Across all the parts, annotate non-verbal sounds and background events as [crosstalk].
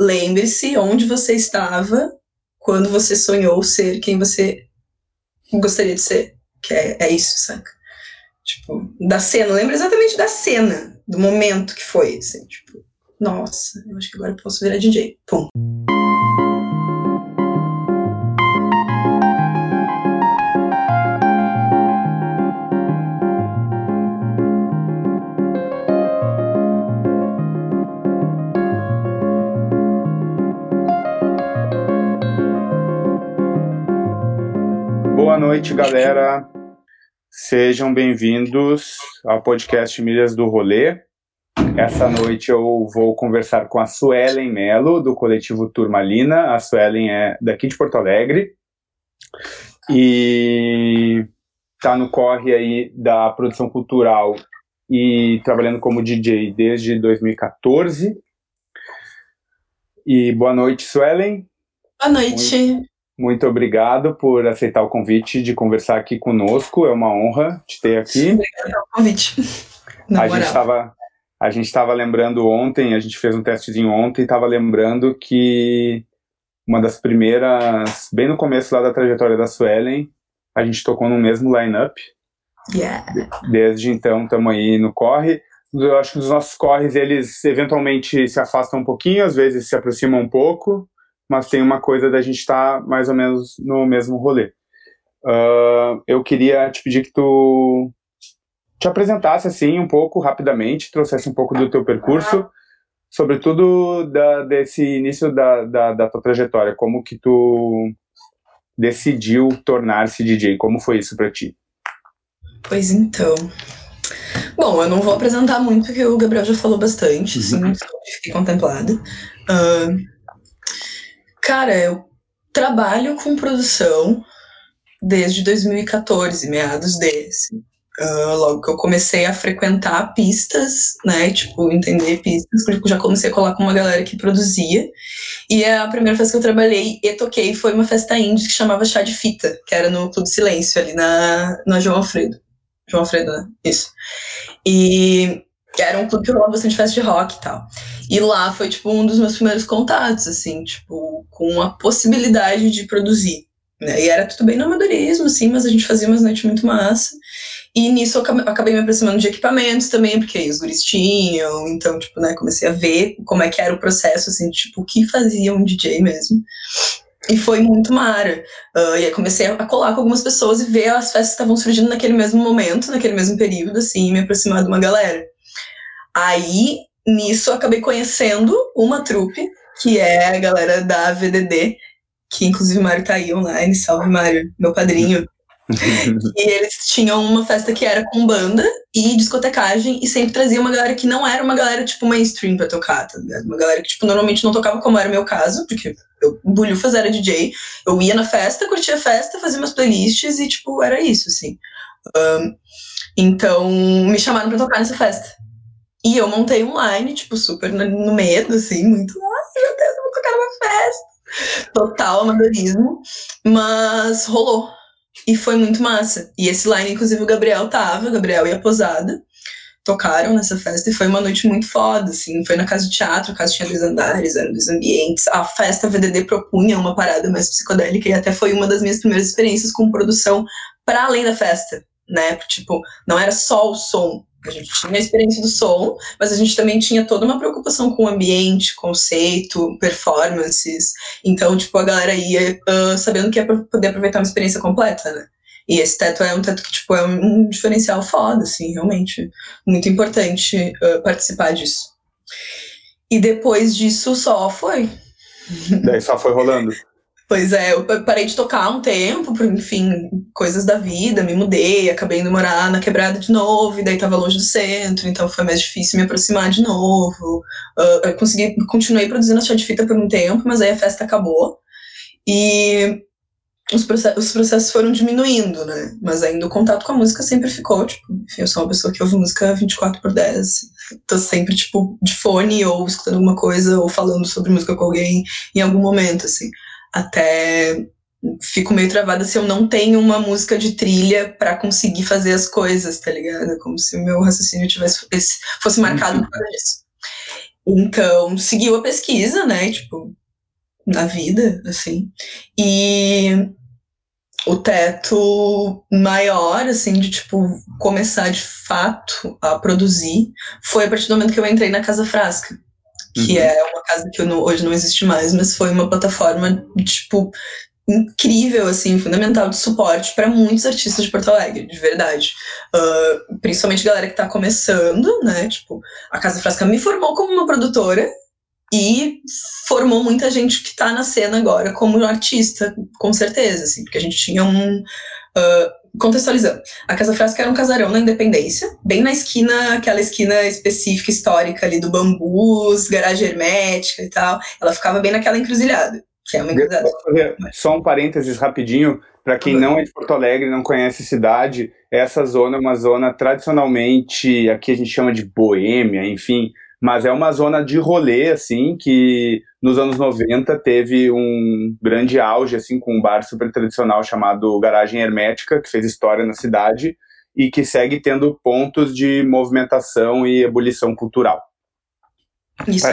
lembre-se onde você estava quando você sonhou ser quem você gostaria de ser. Que é, é isso, saca? Tipo, da cena, lembra exatamente da cena, do momento que foi, assim, tipo, nossa, eu acho que agora eu posso virar DJ. Pum. Noite, galera. Sejam bem-vindos ao podcast Milhas do Rolê. Essa noite eu vou conversar com a Suelen Melo, do coletivo Turmalina. A Suelen é daqui de Porto Alegre e está no corre aí da produção cultural e trabalhando como DJ desde 2014. E boa noite, Suelen. Boa noite. Muito, muito obrigado por aceitar o convite de conversar aqui conosco. É uma honra te ter aqui. Obrigada pelo convite. Na a moral. gente estava a gente estava lembrando ontem, a gente fez um testezinho ontem, e estava lembrando que uma das primeiras, bem no começo lá da trajetória da Suelen, a gente tocou no mesmo line-up. Yeah. Desde então estamos aí no corre. Eu acho que os nossos corres, eles eventualmente se afastam um pouquinho, às vezes se aproximam um pouco, mas tem uma coisa da gente estar mais ou menos no mesmo rolê. Uh, eu queria te pedir que tu te apresentasse assim um pouco rapidamente, trouxesse um pouco do teu percurso, sobretudo da, desse início da, da, da tua trajetória, como que tu decidiu tornar-se DJ, como foi isso para ti? Pois então. Bom, eu não vou apresentar muito, porque o Gabriel já falou bastante, assim, fiquei contemplada. Uh, cara, eu trabalho com produção desde 2014, meados desse. Uh, logo que eu comecei a frequentar pistas, né, tipo, entender pistas, porque já comecei a colar com uma galera que produzia. E a primeira festa que eu trabalhei e toquei foi uma festa indie que chamava Chá de Fita, que era no Clube Silêncio, ali na, na João Alfredo. João Alfredo, né? Isso. E era um clube que rolava bastante festa de rock e tal. E lá foi, tipo, um dos meus primeiros contatos, assim, tipo, com a possibilidade de produzir. Né? E era tudo bem no amadorismo, assim, mas a gente fazia umas noites muito massa. E nisso eu acabei me aproximando de equipamentos também, porque aí os guris tinham, então, tipo, né, comecei a ver como é que era o processo, assim, tipo, o que fazia um DJ mesmo. E foi muito mara. Uh, e aí comecei a colar com algumas pessoas e ver as festas que estavam surgindo naquele mesmo momento, naquele mesmo período, assim, e me aproximar de uma galera. Aí, nisso, eu acabei conhecendo uma trupe, que é a galera da VDD, que inclusive o Mário tá aí online, salve Mário, meu padrinho. [laughs] e eles tinham uma festa que era com banda e discotecagem e sempre trazia uma galera que não era uma galera tipo mainstream pra tocar, tá ligado? Uma galera que tipo normalmente não tocava como era o meu caso, porque eu Bulhufas era DJ, eu ia na festa, curtia a festa, fazia umas playlists e tipo era isso, assim. Um, então me chamaram pra tocar nessa festa. E eu montei um line, tipo, super no, medo, assim, muito, ai meu Deus, eu vou tocar numa festa. Total amadorismo. Mas rolou. E foi muito massa. E esse line, inclusive, o Gabriel tava, o Gabriel e a Posada tocaram nessa festa e foi uma noite muito foda, assim. Foi na casa de teatro, a casa tinha dois andares, eram dois ambientes. A festa VDD propunha uma parada mais psicodélica e até foi uma das minhas primeiras experiências com produção para além da festa, né? Tipo, não era só o som. A gente tinha a experiência do som, mas a gente também tinha toda uma preocupação com o ambiente, conceito, performances. Então, tipo, a galera ia uh, sabendo que ia poder aproveitar uma experiência completa, né? E esse teto é um teto que, tipo, é um diferencial foda, assim, realmente. Muito importante uh, participar disso. E depois disso só foi. Daí só foi rolando. Pois é, eu parei de tocar um tempo, por, enfim, coisas da vida, me mudei, acabei indo morar na quebrada de novo, e daí tava longe do centro, então foi mais difícil me aproximar de novo. Uh, eu consegui, continuei produzindo a chá de fita por um tempo, mas aí a festa acabou. E os, processos, os processos foram diminuindo, né? Mas ainda o contato com a música sempre ficou, tipo, enfim, eu sou uma pessoa que ouve música 24 por 10, assim. Tô sempre, tipo, de fone, ou escutando alguma coisa, ou falando sobre música com alguém em algum momento, assim até fico meio travada se eu não tenho uma música de trilha para conseguir fazer as coisas, tá ligado? Como se o meu raciocínio tivesse fosse marcado por isso. Então, seguiu a pesquisa, né? Tipo, na vida, assim. E o teto maior, assim, de, tipo, começar de fato a produzir foi a partir do momento que eu entrei na Casa Frasca. Que uhum. é uma casa que não, hoje não existe mais, mas foi uma plataforma, tipo, incrível, assim, fundamental de suporte para muitos artistas de Porto Alegre, de verdade. Uh, principalmente galera que está começando, né? Tipo, a Casa Frasca me formou como uma produtora e formou muita gente que está na cena agora como artista, com certeza, assim, porque a gente tinha um. Uh, contextualizando, a Casa Frasca era um casarão na Independência, bem na esquina, aquela esquina específica histórica ali do bambus, garagem hermética e tal. Ela ficava bem naquela encruzilhada. Que é uma Só um parênteses rapidinho, para quem não é de Porto Alegre, não conhece a cidade, essa zona é uma zona tradicionalmente, aqui a gente chama de boêmia, enfim, mas é uma zona de rolê, assim, que nos anos 90 teve um grande auge, assim, com um bar super tradicional chamado Garagem Hermética, que fez história na cidade e que segue tendo pontos de movimentação e ebulição cultural. Isso.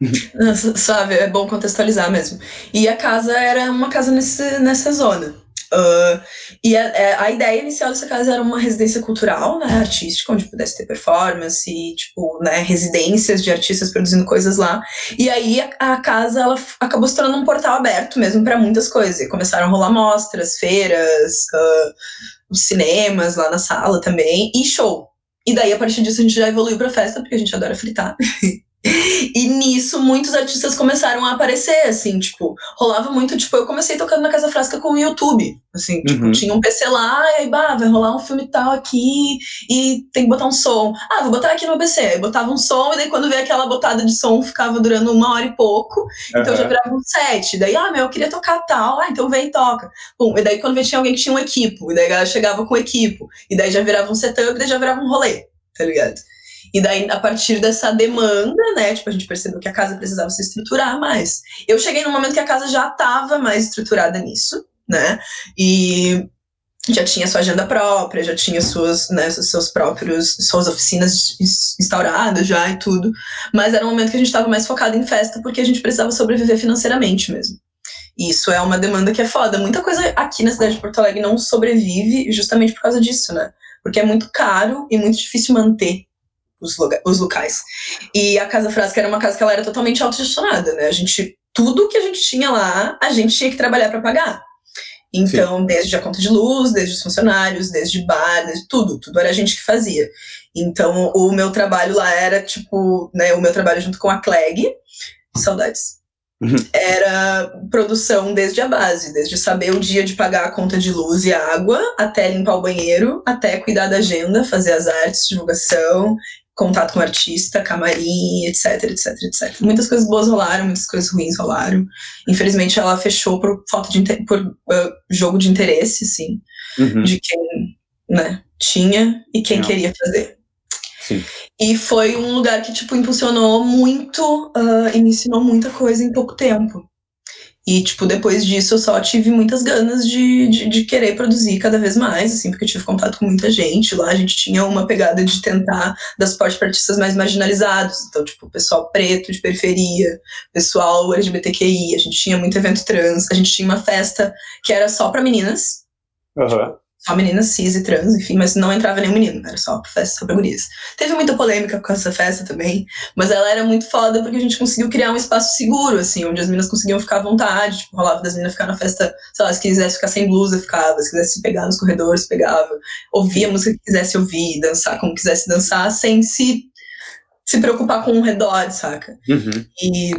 [laughs] Sabe, é bom contextualizar mesmo. E a casa era uma casa nesse, nessa zona. Uh, e a, é, a, ideia inicial dessa casa era uma residência cultural, né, artística, onde pudesse ter performance, e, tipo, né, residências de artistas produzindo coisas lá. E aí a, a casa ela acabou se tornando um portal aberto mesmo para muitas coisas. E começaram a rolar mostras, feiras, uh, cinemas lá na sala também, e show. E daí, a partir disso, a gente já evoluiu pra festa, porque a gente adora fritar. [laughs] E nisso, muitos artistas começaram a aparecer, assim, tipo, rolava muito, tipo, eu comecei tocando na Casa Frasca com o YouTube, assim, tipo, uhum. tinha um PC lá, e aí, bah, vai rolar um filme tal aqui, e tem que botar um som. Ah, vou botar aqui no PC. Aí botava um som, e daí quando veio aquela botada de som, ficava durando uma hora e pouco, uhum. então já virava um set. Daí, ah, meu, eu queria tocar tal, ah, então vem e toca. Bom, e daí quando veio tinha alguém que tinha um equipo, e daí a galera chegava com o equipo, e daí já virava um setup, e daí já virava um rolê, tá ligado? E daí, a partir dessa demanda, né, tipo, a gente percebeu que a casa precisava se estruturar mais. Eu cheguei num momento que a casa já estava mais estruturada nisso, né, e já tinha sua agenda própria, já tinha suas, né, seus próprios, suas oficinas instauradas já e tudo. Mas era um momento que a gente estava mais focado em festa porque a gente precisava sobreviver financeiramente mesmo. Isso é uma demanda que é foda. Muita coisa aqui na cidade de Porto Alegre não sobrevive justamente por causa disso, né? Porque é muito caro e muito difícil manter os, os locais. E a Casa Frasca era uma casa que ela era totalmente autogestionada, né? A gente, tudo que a gente tinha lá, a gente tinha que trabalhar para pagar. Então, Sim. desde a conta de luz, desde os funcionários, desde bar, desde tudo, tudo era a gente que fazia. Então, o meu trabalho lá era tipo, né, o meu trabalho junto com a Clegg, saudades. Uhum. Era produção desde a base, desde saber o dia de pagar a conta de luz e água, até limpar o banheiro, até cuidar da agenda, fazer as artes, divulgação, contato com o artista, camarim, etc, etc, etc. Muitas coisas boas rolaram, muitas coisas ruins rolaram. Infelizmente, ela fechou por falta de por uh, jogo de interesse, assim, uhum. de quem né, tinha e quem Não. queria fazer. Sim. E foi um lugar que, tipo, impulsionou muito uh, e me ensinou muita coisa em pouco tempo. E, tipo, depois disso eu só tive muitas ganas de, de, de, querer produzir cada vez mais, assim, porque eu tive contato com muita gente. Lá a gente tinha uma pegada de tentar dar suporte para artistas mais marginalizados. Então, tipo, pessoal preto de periferia, pessoal LGBTQI, a gente tinha muito evento trans, a gente tinha uma festa que era só para meninas. Uhum. Tipo, só meninas cis e trans, enfim, mas não entrava nenhum menino, era só festa só pra gurias. Teve muita polêmica com essa festa também, mas ela era muito foda porque a gente conseguiu criar um espaço seguro, assim, onde as meninas conseguiam ficar à vontade, tipo, rolava das meninas ficar na festa, sei lá, se quisesse ficar sem blusa, ficava, se quisesse pegar nos corredores, pegava, ouvia a música que quisesse ouvir, dançar como quisesse dançar, sem se, se preocupar com o redor, saca? Uhum. E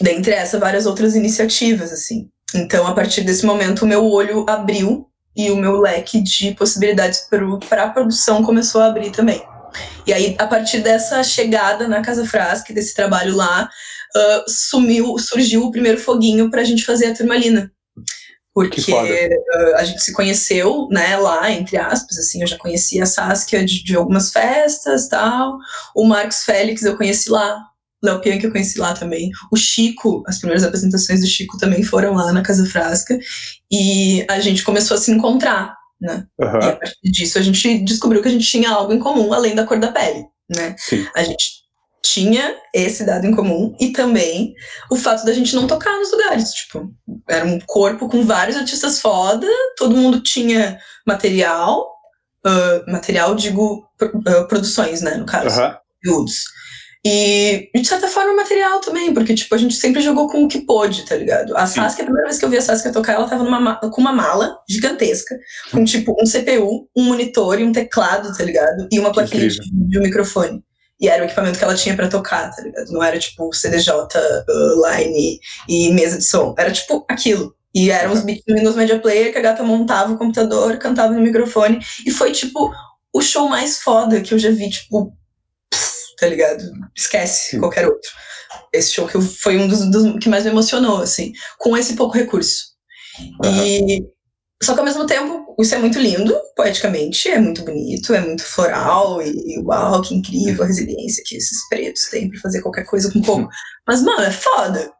dentre essa, várias outras iniciativas, assim. Então, a partir desse momento, o meu olho abriu e o meu leque de possibilidades para a produção começou a abrir também. E aí, a partir dessa chegada na Casa Frasca, desse trabalho lá, uh, sumiu, surgiu o primeiro foguinho para a gente fazer a turmalina. Porque uh, a gente se conheceu, né, lá, entre aspas, assim, eu já conhecia a Saskia de, de algumas festas tal. O Marcos Félix eu conheci lá, Léo Pian, que eu conheci lá também. O Chico, as primeiras apresentações do Chico também foram lá na Casa Frasca. E a gente começou a se encontrar, né? Uhum. E a partir disso a gente descobriu que a gente tinha algo em comum, além da cor da pele, né? Sim. A gente tinha esse dado em comum e também o fato da gente não tocar nos lugares. Tipo, era um corpo com vários artistas foda, todo mundo tinha material, uh, material, digo, uh, produções, né, no caso, uhum. E, de certa forma, material também, porque, tipo, a gente sempre jogou com o que pôde, tá ligado? A Saskia, a primeira vez que eu vi a Saskia tocar, ela tava numa, com uma mala gigantesca, com, tipo, um CPU, um monitor e um teclado, tá ligado? E uma plaquinha de, de um microfone. E era o equipamento que ela tinha para tocar, tá ligado? Não era, tipo, CDJ, uh, line e mesa de som. Era, tipo, aquilo. E eram os beats do Windows Media Player que a gata montava o computador, cantava no microfone. E foi, tipo, o show mais foda que eu já vi, tipo, tá ligado? Esquece Sim. qualquer outro. Esse show que foi um dos, dos, que mais me emocionou, assim, com esse pouco recurso. Uhum. E só que ao mesmo tempo, isso é muito lindo, poeticamente, é muito bonito, é muito floral, e, e uau, que incrível a resiliência que esses pretos têm pra fazer qualquer coisa com pouco. [laughs] Mas, mano, é foda.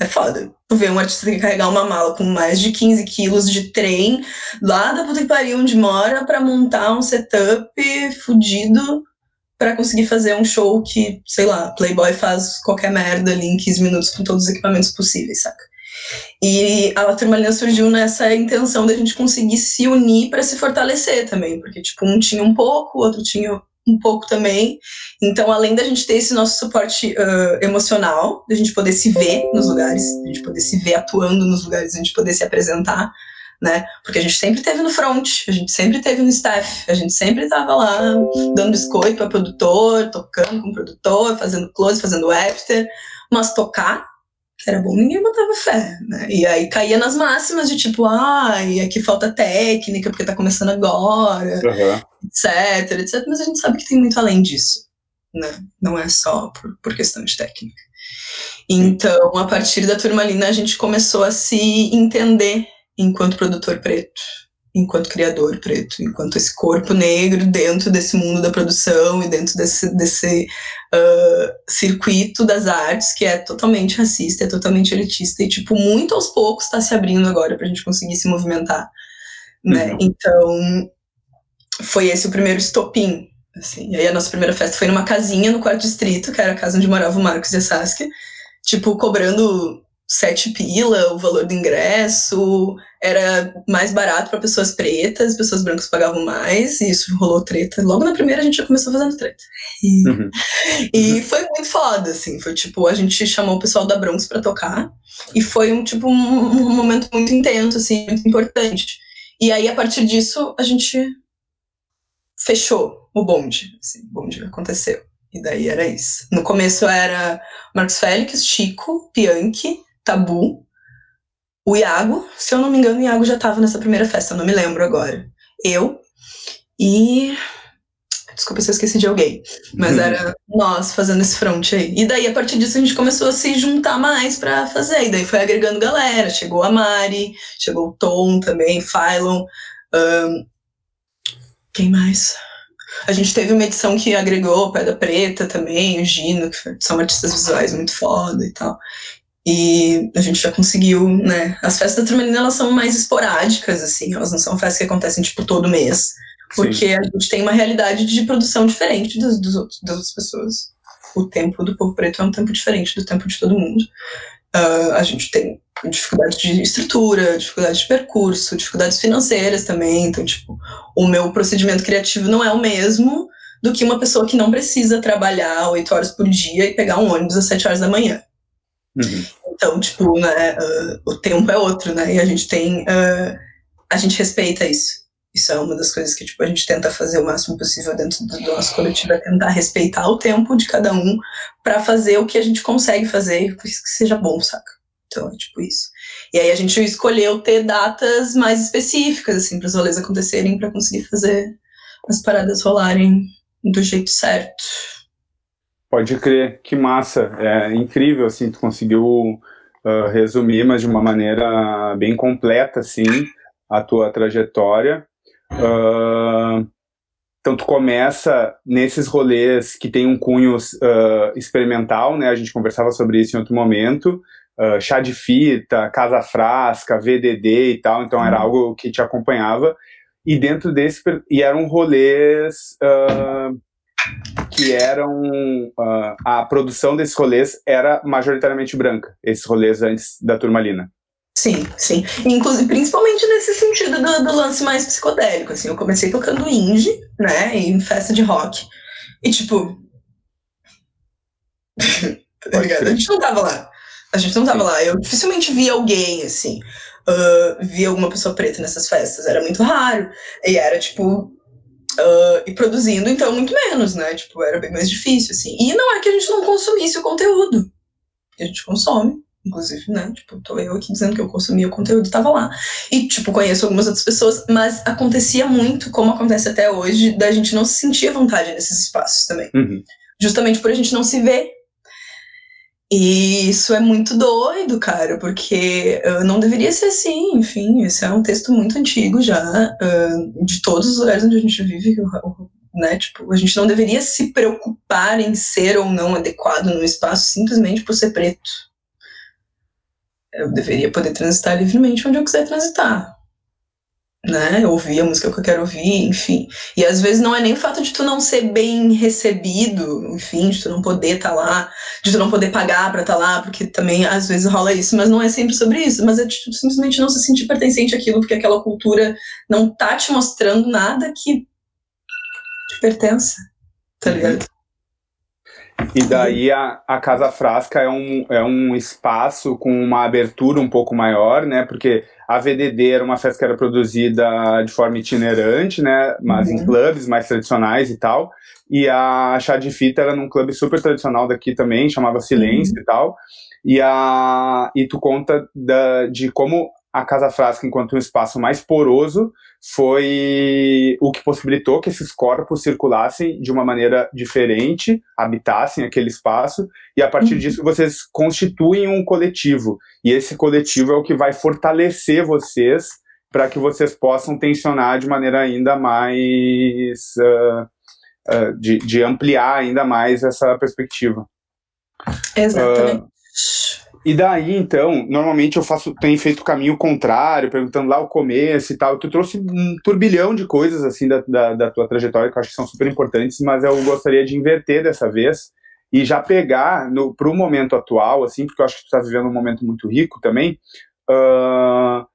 É foda. Tu vê um artista que carregar uma mala com mais de 15 quilos de trem lá da puta que pariu onde mora pra montar um setup fudido para conseguir fazer um show que, sei lá, Playboy faz qualquer merda ali em 15 minutos com todos os equipamentos possíveis, saca? E a Turmalina surgiu nessa intenção da gente conseguir se unir para se fortalecer também, porque, tipo, um tinha um pouco, o outro tinha um pouco também. Então, além da gente ter esse nosso suporte uh, emocional, da gente poder se ver nos lugares, da gente poder se ver atuando nos lugares, da gente poder se apresentar, né? Porque a gente sempre teve no front, a gente sempre teve no staff, a gente sempre estava lá dando biscoito para produtor, tocando com o produtor, fazendo close, fazendo after, mas tocar era bom, ninguém botava fé, né? E aí caía nas máximas de tipo, ai, ah, aqui falta técnica porque tá começando agora, uhum. etc, etc. Mas a gente sabe que tem muito além disso, né? Não é só por, por questão de técnica. Então, a partir da turmalina, a gente começou a se entender enquanto produtor preto, enquanto criador preto, enquanto esse corpo negro dentro desse mundo da produção e dentro desse, desse uh, circuito das artes que é totalmente racista, é totalmente elitista e, tipo, muito aos poucos está se abrindo agora para a gente conseguir se movimentar, né? Uhum. Então, foi esse o primeiro estopim, assim. E aí a nossa primeira festa foi numa casinha no quarto distrito, que era a casa onde morava o Marcos e a Saskia, tipo, cobrando sete pila o valor do ingresso, era mais barato para pessoas pretas, pessoas brancas pagavam mais, e isso rolou treta. Logo na primeira a gente já começou fazendo treta. E, uhum. e foi muito foda, assim, foi tipo, a gente chamou o pessoal da Bronx para tocar, e foi um tipo um, um, momento muito intenso, assim, muito importante. E aí, a partir disso, a gente fechou o bonde, assim, o bonde aconteceu. E daí era isso. No começo era Marcos Félix, Chico, Bianchi, Tabu, o Iago, se eu não me engano, o Iago já estava nessa primeira festa, eu não me lembro agora. Eu e. Desculpa se eu esqueci de alguém, mas era nós fazendo esse front aí. E daí, a partir disso, a gente começou a se juntar mais para fazer. E daí foi agregando galera. Chegou a Mari, chegou o Tom também, Phylon. Um, quem mais? A gente teve uma edição que agregou Pedra Preta também, o Gino, que são artistas visuais muito foda e tal. E a gente já conseguiu, né? As festas da Turmalina, elas são mais esporádicas, assim, elas não são festas que acontecem, tipo, todo mês. Porque Sim. a gente tem uma realidade de produção diferente dos, dos outros, das outras pessoas. O tempo do povo preto é um tempo diferente do tempo de todo mundo. Uh, a gente tem dificuldade de estrutura, dificuldade de percurso, dificuldades financeiras também. Então, tipo, o meu procedimento criativo não é o mesmo do que uma pessoa que não precisa trabalhar oito horas por dia e pegar um ônibus às sete horas da manhã. Uhum. Então, tipo, né, uh, o tempo é outro, né? E a gente tem. Uh, a gente respeita isso. Isso é uma das coisas que tipo, a gente tenta fazer o máximo possível dentro do nosso coletivo, é tentar respeitar o tempo de cada um para fazer o que a gente consegue fazer que seja bom, saca? Então, é tipo isso. E aí a gente escolheu ter datas mais específicas, assim, para os rolês acontecerem, para conseguir fazer as paradas rolarem do jeito certo. Pode crer, que massa. É incrível, assim, tu conseguiu uh, resumir, mas de uma maneira bem completa, assim, a tua trajetória. Uh, então tu começa nesses rolês que tem um cunho uh, experimental, né? A gente conversava sobre isso em outro momento. Uh, chá de fita, casa frasca, VDD e tal. Então era algo que te acompanhava. E dentro desse e eram rolês que eram uh, a produção desses rolês era majoritariamente branca, esses rolês antes da turmalina. Sim, sim. Inclusive, principalmente nesse sentido do, do, lance mais psicodélico, assim, eu comecei tocando indie, né, em festa de rock, e tipo... [laughs] tá ligado? A gente não tava lá. A gente não tava sim. lá. Eu dificilmente vi alguém, assim, uh, vi alguma pessoa preta nessas festas. Era muito raro. E era, tipo, Uh, e produzindo, então, muito menos, né? Tipo, era bem mais difícil, assim. E não é que a gente não consumisse o conteúdo. A gente consome, inclusive, né? Tipo, tô eu aqui dizendo que eu consumia o conteúdo, tava lá. E, tipo, conheço algumas outras pessoas, mas acontecia muito, como acontece até hoje, da gente não se sentir à vontade nesses espaços também. Uhum. Justamente por a gente não se ver e isso é muito doido, cara, porque uh, não deveria ser assim, enfim, esse é um texto muito antigo já, uh, de todos os lugares onde a gente vive, né, tipo, a gente não deveria se preocupar em ser ou não adequado no espaço simplesmente por ser preto. Eu deveria poder transitar livremente onde eu quiser transitar, né? Ouvir a música que eu quero ouvir, enfim. E às vezes não é nem o fato de tu não ser bem recebido, enfim, de tu não poder estar tá lá, de tu não poder pagar para estar tá lá, porque também às vezes rola isso, mas não é sempre sobre isso, mas é de tu simplesmente não se sentir pertencente àquilo, porque aquela cultura não tá te mostrando nada que te pertença, tá uhum. ligado? E daí a, a Casa Frasca é um, é um espaço com uma abertura um pouco maior, né? Porque a VDD era uma festa que era produzida de forma itinerante, né? Mas uhum. em clubes mais tradicionais e tal. E a Chá de Fita era num clube super tradicional daqui também, chamava Silêncio uhum. e tal. E, a, e tu conta da, de como a Casa Frasca, enquanto um espaço mais poroso, foi o que possibilitou que esses corpos circulassem de uma maneira diferente, habitassem aquele espaço, e a partir uhum. disso vocês constituem um coletivo. E esse coletivo é o que vai fortalecer vocês para que vocês possam tensionar de maneira ainda mais. Uh, uh, de, de, ampliar ainda mais essa perspectiva. Exatamente. Uh, e daí, então, normalmente eu faço, tenho feito o caminho contrário, perguntando lá o começo e tal. Tu trouxe um turbilhão de coisas, assim, da, da, da tua trajetória que eu acho que são super importantes, mas eu gostaria de inverter dessa vez e já pegar para o momento atual, assim, porque eu acho que tu está vivendo um momento muito rico também. Uh,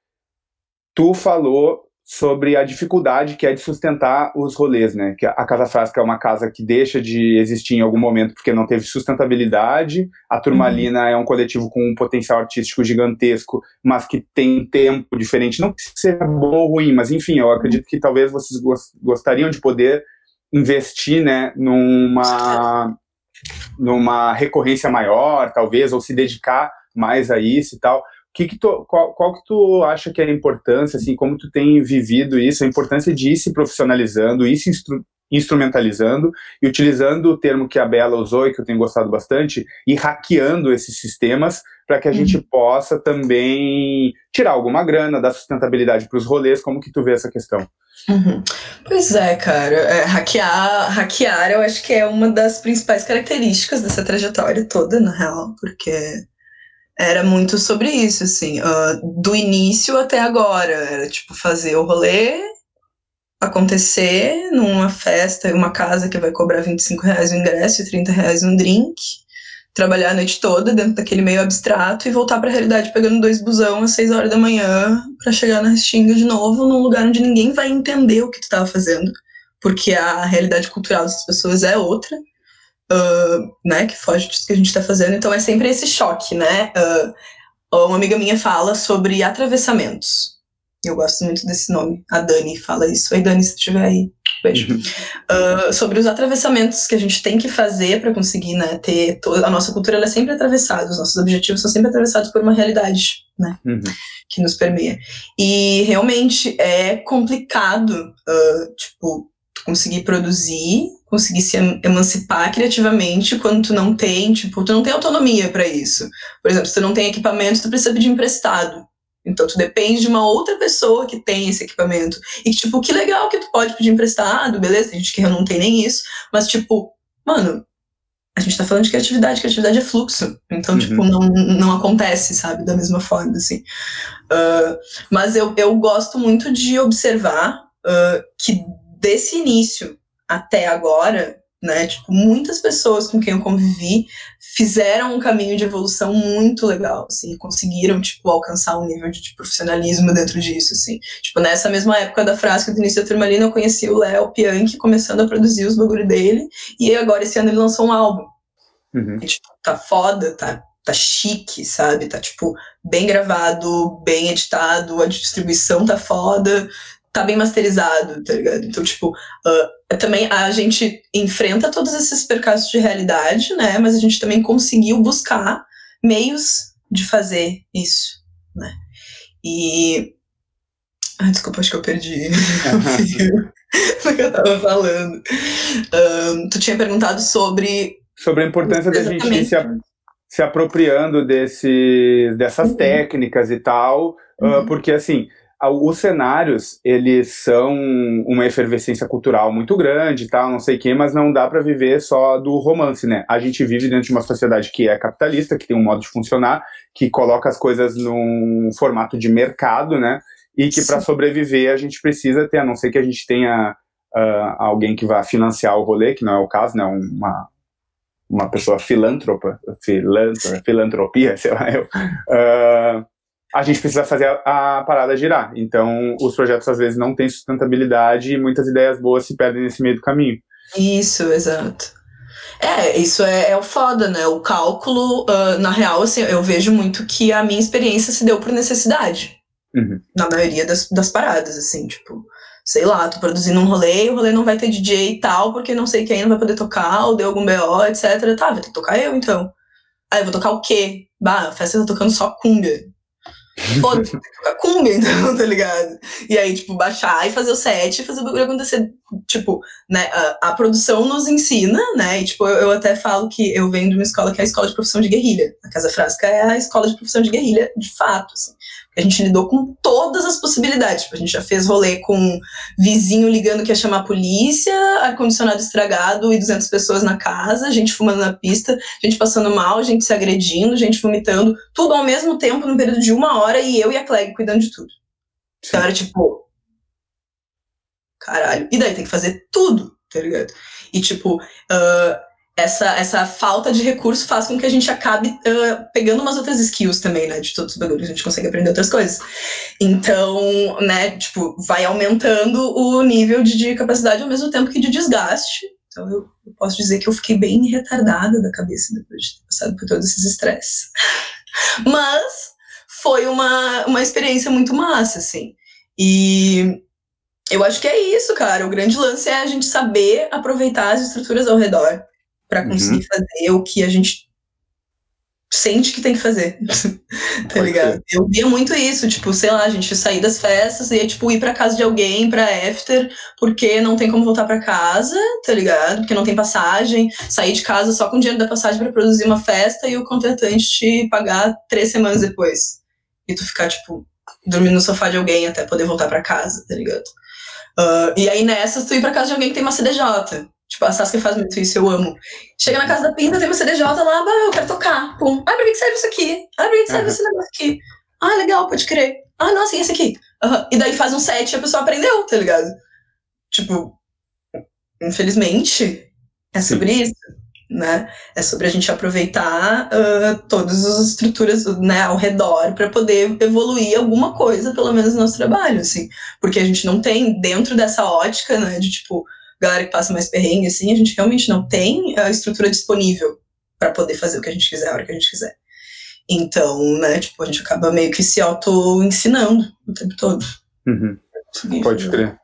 tu falou sobre a dificuldade que é de sustentar os rolês, né? Que a Casa Frasca é uma casa que deixa de existir em algum momento porque não teve sustentabilidade. A Turmalina uhum. é um coletivo com um potencial artístico gigantesco, mas que tem tempo diferente. Não que seja bom ou ruim, mas enfim, eu acredito que talvez vocês gostariam de poder investir, né, numa numa recorrência maior, talvez, ou se dedicar mais a isso e tal que que tu, qual, qual, que tu acha que é a importância, assim, como tu tem vivido isso, a importância de ir se profissionalizando, ir se instru instrumentalizando e utilizando o termo que a Bela usou e que eu tenho gostado bastante, e hackeando esses sistemas para que a uhum. gente possa também tirar alguma grana, dar sustentabilidade para os rolês, como que tu vê essa questão? Uhum. Pois é, cara, é, hackear, hackear eu acho que é uma das principais características dessa trajetória toda, na real, porque era muito sobre isso, assim, uh, do início até agora. Era tipo fazer o rolê acontecer numa festa, uma casa que vai cobrar 25 reais o ingresso e 30 reais um drink, trabalhar a noite toda dentro daquele meio abstrato e voltar para a realidade pegando dois busão às 6 horas da manhã para chegar na Restinga de novo, num lugar onde ninguém vai entender o que tu estava fazendo, porque a realidade cultural dessas pessoas é outra uh, né, que foge disso que a gente está fazendo. Então é sempre esse choque, né? Uh, uma amiga minha fala sobre atravessamentos. Eu gosto muito desse nome. A Dani fala isso. Oi, Dani, se estiver aí. Beijo. Uh, sobre os atravessamentos que a gente tem que fazer para conseguir né, ter. Toda, a nossa cultura é sempre atravessada, os nossos objetivos são sempre atravessados por uma realidade né, uhum. que nos permeia. E realmente é complicado, uh, tipo, conseguir produzir conseguir se emancipar criativamente quando tu não tem, tipo, tu não tem autonomia para isso. Por exemplo, se tu não tem equipamento, tu precisa pedir emprestado. Então tu depende de uma outra pessoa que tem esse equipamento. E tipo, que legal que tu pode pedir emprestado, beleza? Tem gente que não tem nem isso, mas tipo, mano, a gente tá falando de criatividade, criatividade é fluxo. Então, uhum. tipo, não, não acontece, sabe, da mesma forma, assim. Uh, mas eu, eu gosto muito de observar uh, que desse início até agora, né? Tipo, muitas pessoas com quem eu convivi fizeram um caminho de evolução muito legal, assim, conseguiram, tipo, alcançar um nível de, de profissionalismo dentro disso, assim. Tipo, nessa mesma época da frasca do início da Turmalina, eu conheci o Léo Pianchi começando a produzir os bagulho dele, e agora esse ano ele lançou um álbum. Uhum. E, tipo, tá foda, tá, tá chique, sabe? Tá, tipo, bem gravado, bem editado, a distribuição tá foda, tá bem masterizado, tá ligado? Então, tipo, uh, também a gente enfrenta todos esses percalços de realidade, né? Mas a gente também conseguiu buscar meios de fazer isso, né? E. Ah, desculpa, acho que eu perdi [laughs] [laughs] [laughs] o que eu tava falando. Tu tinha perguntado sobre. Sobre a importância da gente se, se apropriando desse, dessas uhum. técnicas e tal, uhum. uh, porque assim os cenários, eles são uma efervescência cultural muito grande, tal, não sei o quê, mas não dá para viver só do romance, né? A gente vive dentro de uma sociedade que é capitalista, que tem um modo de funcionar, que coloca as coisas num formato de mercado, né? E que para sobreviver a gente precisa ter, a não ser que a gente tenha uh, alguém que vá financiar o rolê, que não é o caso, né? Uma, uma pessoa filântropa, filantropa, filantropia, [laughs] sei lá, eu. Uh, a gente precisa fazer a, a, parada girar. Então, os projetos às vezes não têm sustentabilidade e muitas ideias boas se perdem nesse meio do caminho. Isso, exato. É, isso é, é o foda, né? O cálculo, uh, na real, assim, eu vejo muito que a minha experiência se deu por necessidade. Uhum. Na maioria das, das paradas, assim, tipo, sei lá, tô produzindo um rolê, o rolê não vai ter DJ e tal, porque não sei quem não vai poder tocar, ou deu algum BO, etc. Tá, vai ter que tocar eu, então. Aí eu vou tocar o quê? Bah, a festa tá tocando só cumbia. Foda-se, [laughs] então, [laughs] tá ligado? E aí, tipo, baixar e fazer o set e fazer o bagulho acontecer. Tipo, né, a, a, produção nos ensina, né? E, tipo, eu, eu, até falo que eu venho de uma escola que é a escola de profissão de guerrilha. A Casa Frasca é a escola de profissão de guerrilha, de fato, assim a gente lidou com todas as possibilidades. Tipo, a gente já fez rolê com vizinho ligando que ia chamar a polícia, ar-condicionado estragado e 200 pessoas na casa, gente fumando na pista, gente passando mal, gente se agredindo, gente vomitando, tudo ao mesmo tempo, num período de uma hora, e eu e a Clegg cuidando de tudo. Então era tipo. Caralho. E daí tem que fazer tudo, tá ligado? E tipo. Uh, essa, essa falta de recurso faz com que a gente acabe uh, pegando umas outras skills também, né? De todos os bagulhos, a gente consegue aprender outras coisas. Então, né, tipo, vai aumentando o nível de, de capacidade ao mesmo tempo que de desgaste. Então, eu, eu, posso dizer que eu fiquei bem retardada da cabeça depois de ter passado por todos esses estresses. [laughs] Mas foi uma, uma experiência muito massa, assim. E eu acho que é isso, cara. O grande lance é a gente saber aproveitar as estruturas ao redor para uhum. conseguir uhum. fazer o que a gente sente que tem que fazer, [laughs] tá Pode ligado? Ser. Eu via muito isso, tipo, sei lá, a gente sair das festas e tipo ir para casa de alguém para after, porque não tem como voltar para casa, tá ligado? Porque não tem passagem, sair de casa só com o dinheiro da passagem para produzir uma festa e o contratante te pagar três semanas depois. E tu ficar tipo dormindo no sofá de alguém até poder voltar para casa, tá ligado? Uh, e aí nessas tu ir para casa de alguém que tem uma CDJ, Tipo, a Saskia faz muito isso, eu amo. Chega na casa da Pinta, tem uma CDJ lá, bah, eu quero tocar. Pum. Ah, pra que serve isso aqui? Ah, pra que serve uhum. esse negócio aqui? Ah, legal, pode crer. Ah, nossa, e esse aqui? Uhum. E daí faz um set e a pessoa aprendeu, tá ligado? Tipo, infelizmente, é sobre Sim. isso, né? É sobre a gente aproveitar uh, todas as estruturas né, ao redor para poder evoluir alguma coisa, pelo menos no nosso trabalho, assim. Porque a gente não tem, dentro dessa ótica, né, de tipo galera que passa mais perrengue, assim, a gente realmente não tem a estrutura disponível para poder fazer o que a gente quiser, a hora que a gente quiser. Então, né, tipo, a gente acaba meio que se auto-ensinando o tempo todo. Uhum. Pode crer.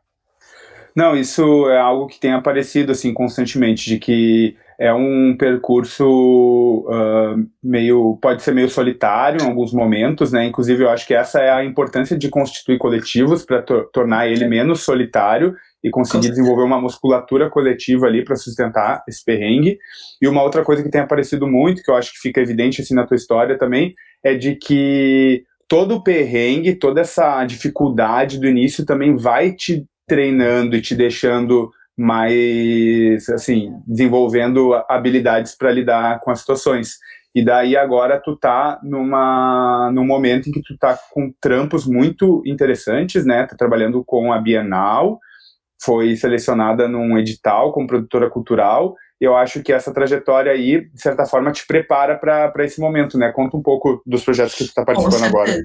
Não, isso é algo que tem aparecido, assim, constantemente, de que é um percurso uh, meio, pode ser meio solitário em alguns momentos, né, inclusive eu acho que essa é a importância de constituir coletivos para to tornar ele menos solitário e conseguir desenvolver uma musculatura coletiva ali para sustentar esse perrengue. E uma outra coisa que tem aparecido muito, que eu acho que fica evidente assim na tua história também, é de que todo o perrengue, toda essa dificuldade do início também vai te treinando e te deixando mais, assim, desenvolvendo habilidades para lidar com as situações. E daí agora tu tá numa, num momento em que tu tá com trampos muito interessantes, né? Tá trabalhando com a Bienal, foi selecionada num edital como produtora cultural eu acho que essa trajetória aí, de certa forma, te prepara para esse momento, né? Conta um pouco dos projetos que tu está participando agora.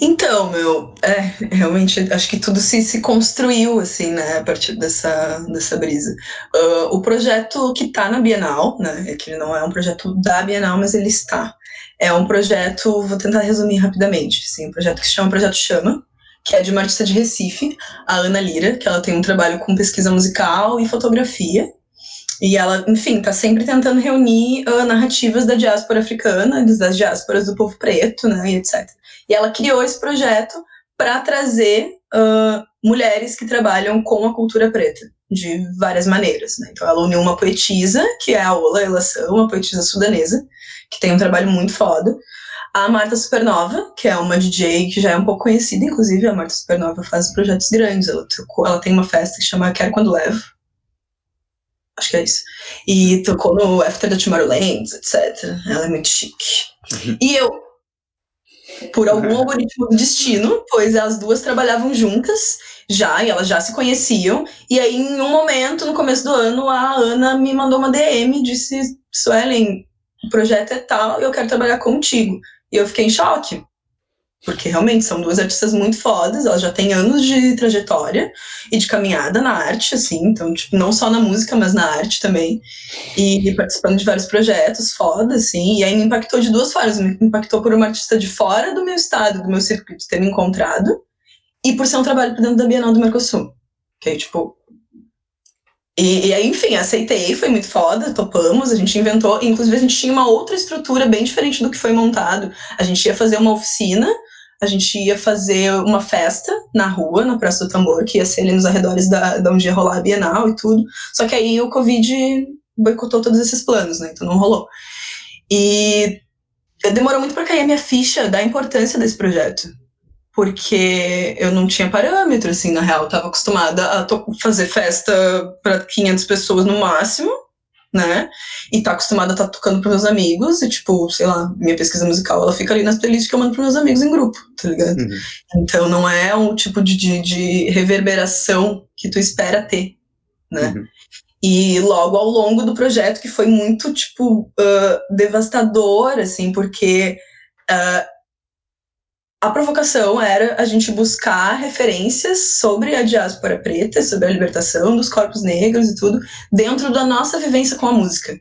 Então, meu, é, realmente acho que tudo se, se construiu, assim, né, a partir dessa, dessa brisa. Uh, o projeto que está na Bienal, né, é que ele não é um projeto da Bienal, mas ele está. É um projeto, vou tentar resumir rapidamente, assim, um projeto que se chama Projeto Chama, que é de uma artista de Recife, a Ana Lira, que ela tem um trabalho com pesquisa musical e fotografia, e ela, enfim, está sempre tentando reunir uh, narrativas da diáspora africana, das diásporas do povo preto, né, e etc. E ela criou esse projeto para trazer uh, mulheres que trabalham com a cultura preta de várias maneiras. Né? Então ela uniu uma poetisa, que é a Ola Elação, uma poetisa sudanesa, que tem um trabalho muito foda. A Marta Supernova, que é uma DJ que já é um pouco conhecida, inclusive a Marta Supernova faz projetos grandes. Ela, tocou, ela tem uma festa que chama Quero Quando Levo, Acho que é isso. E tocou no After the Tomorrowland, etc. Ela é muito chique. Uhum. E eu, por algum uhum. algoritmo do destino, pois as duas trabalhavam juntas já, e elas já se conheciam. E aí, em um momento, no começo do ano, a Ana me mandou uma DM, disse: Suelen, o projeto é tal eu quero trabalhar contigo. E eu fiquei em choque. Porque realmente são duas artistas muito fodas, elas já têm anos de trajetória e de caminhada na arte, assim, então, tipo, não só na música, mas na arte também. E, participando de vários projetos fodas, assim, e aí me impactou de duas formas. Me impactou por uma artista de fora do meu estado, do meu circuito, ter me encontrado, e por ser um trabalho dentro da Bienal do Mercosul. Que aí, tipo. E, e enfim, aceitei, foi muito foda, topamos, a gente inventou, inclusive a gente tinha uma outra estrutura bem diferente do que foi montado. A gente ia fazer uma oficina a gente ia fazer uma festa na rua, na Praça do Tambor, que ia ser ali nos arredores da, da onde ia rolar a Bienal e tudo. Só que aí o Covid boicotou todos esses planos, né? Então não rolou. E demorou muito para cair a minha ficha da importância desse projeto. Porque eu não tinha parâmetro, assim, na real. Eu tava acostumada a fazer festa para 500 pessoas no máximo né? E tá acostumada a estar tá tocando pros meus amigos, e tipo, sei lá, minha pesquisa musical, ela fica ali nas playlists que eu mando pros meus amigos em grupo, tá ligado? Uhum. Então não é um tipo de, de, de, reverberação que tu espera ter, né? Uhum. E logo ao longo do projeto, que foi muito, tipo, uh, devastador, assim, porque uh, a provocação era a gente buscar referências sobre a diáspora preta, sobre a libertação dos corpos negros e tudo, dentro da nossa vivência com a música.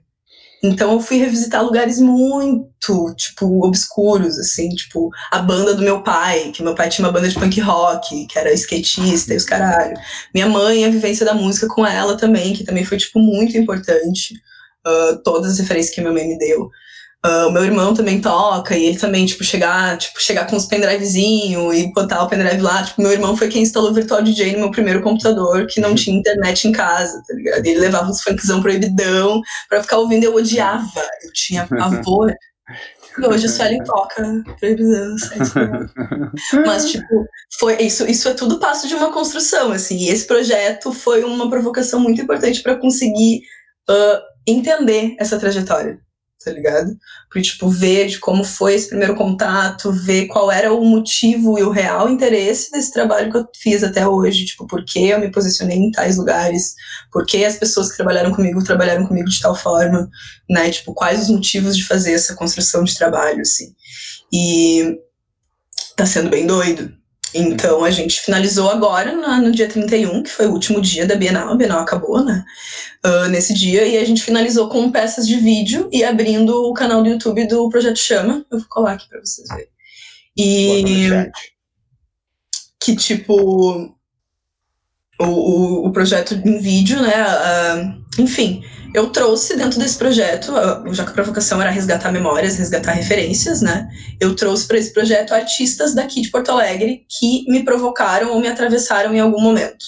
Então eu fui revisitar lugares muito, tipo, obscuros, assim, tipo, a banda do meu pai, que meu pai tinha uma banda de punk rock, que era skatista e os caralho. Minha mãe, a vivência da música com ela também, que também foi, tipo, muito importante. Uh, todas as referências que minha mãe me deu. Uh, o meu irmão também toca, e ele também, tipo, chegar, tipo, chegar com os pendrivezinho e botar o pendrive lá. Tipo, meu irmão foi quem instalou o Virtual DJ no meu primeiro computador, que não uhum. tinha internet em casa, tá ligado? Ele levava uns funkzão proibidão pra ficar ouvindo, eu odiava. Eu tinha pavor. E [laughs] hoje o Suelen toca proibidão, [laughs] Mas, tipo, foi, isso, isso é tudo passo de uma construção, assim. E esse projeto foi uma provocação muito importante para conseguir uh, entender essa trajetória tá ligado? Pra, tipo, ver de como foi esse primeiro contato, ver qual era o motivo e o real interesse desse trabalho que eu fiz até hoje, tipo, por que eu me posicionei em tais lugares, por que as pessoas que trabalharam comigo trabalharam comigo de tal forma, né? Tipo, quais os motivos de fazer essa construção de trabalho, assim. E tá sendo bem doido, então a gente finalizou agora no, no, dia 31, que foi o último dia da Bienal, a Bienal acabou, né? Uh, nesse dia, e a gente finalizou com peças de vídeo e abrindo o canal do YouTube do Projeto Chama. Eu vou colar aqui pra vocês verem. E. Que tipo. O, o, o, projeto em vídeo, né? Uh, enfim, eu trouxe dentro desse projeto, já que a provocação era resgatar memórias, resgatar referências, né? Eu trouxe para esse projeto artistas daqui de Porto Alegre que me provocaram ou me atravessaram em algum momento.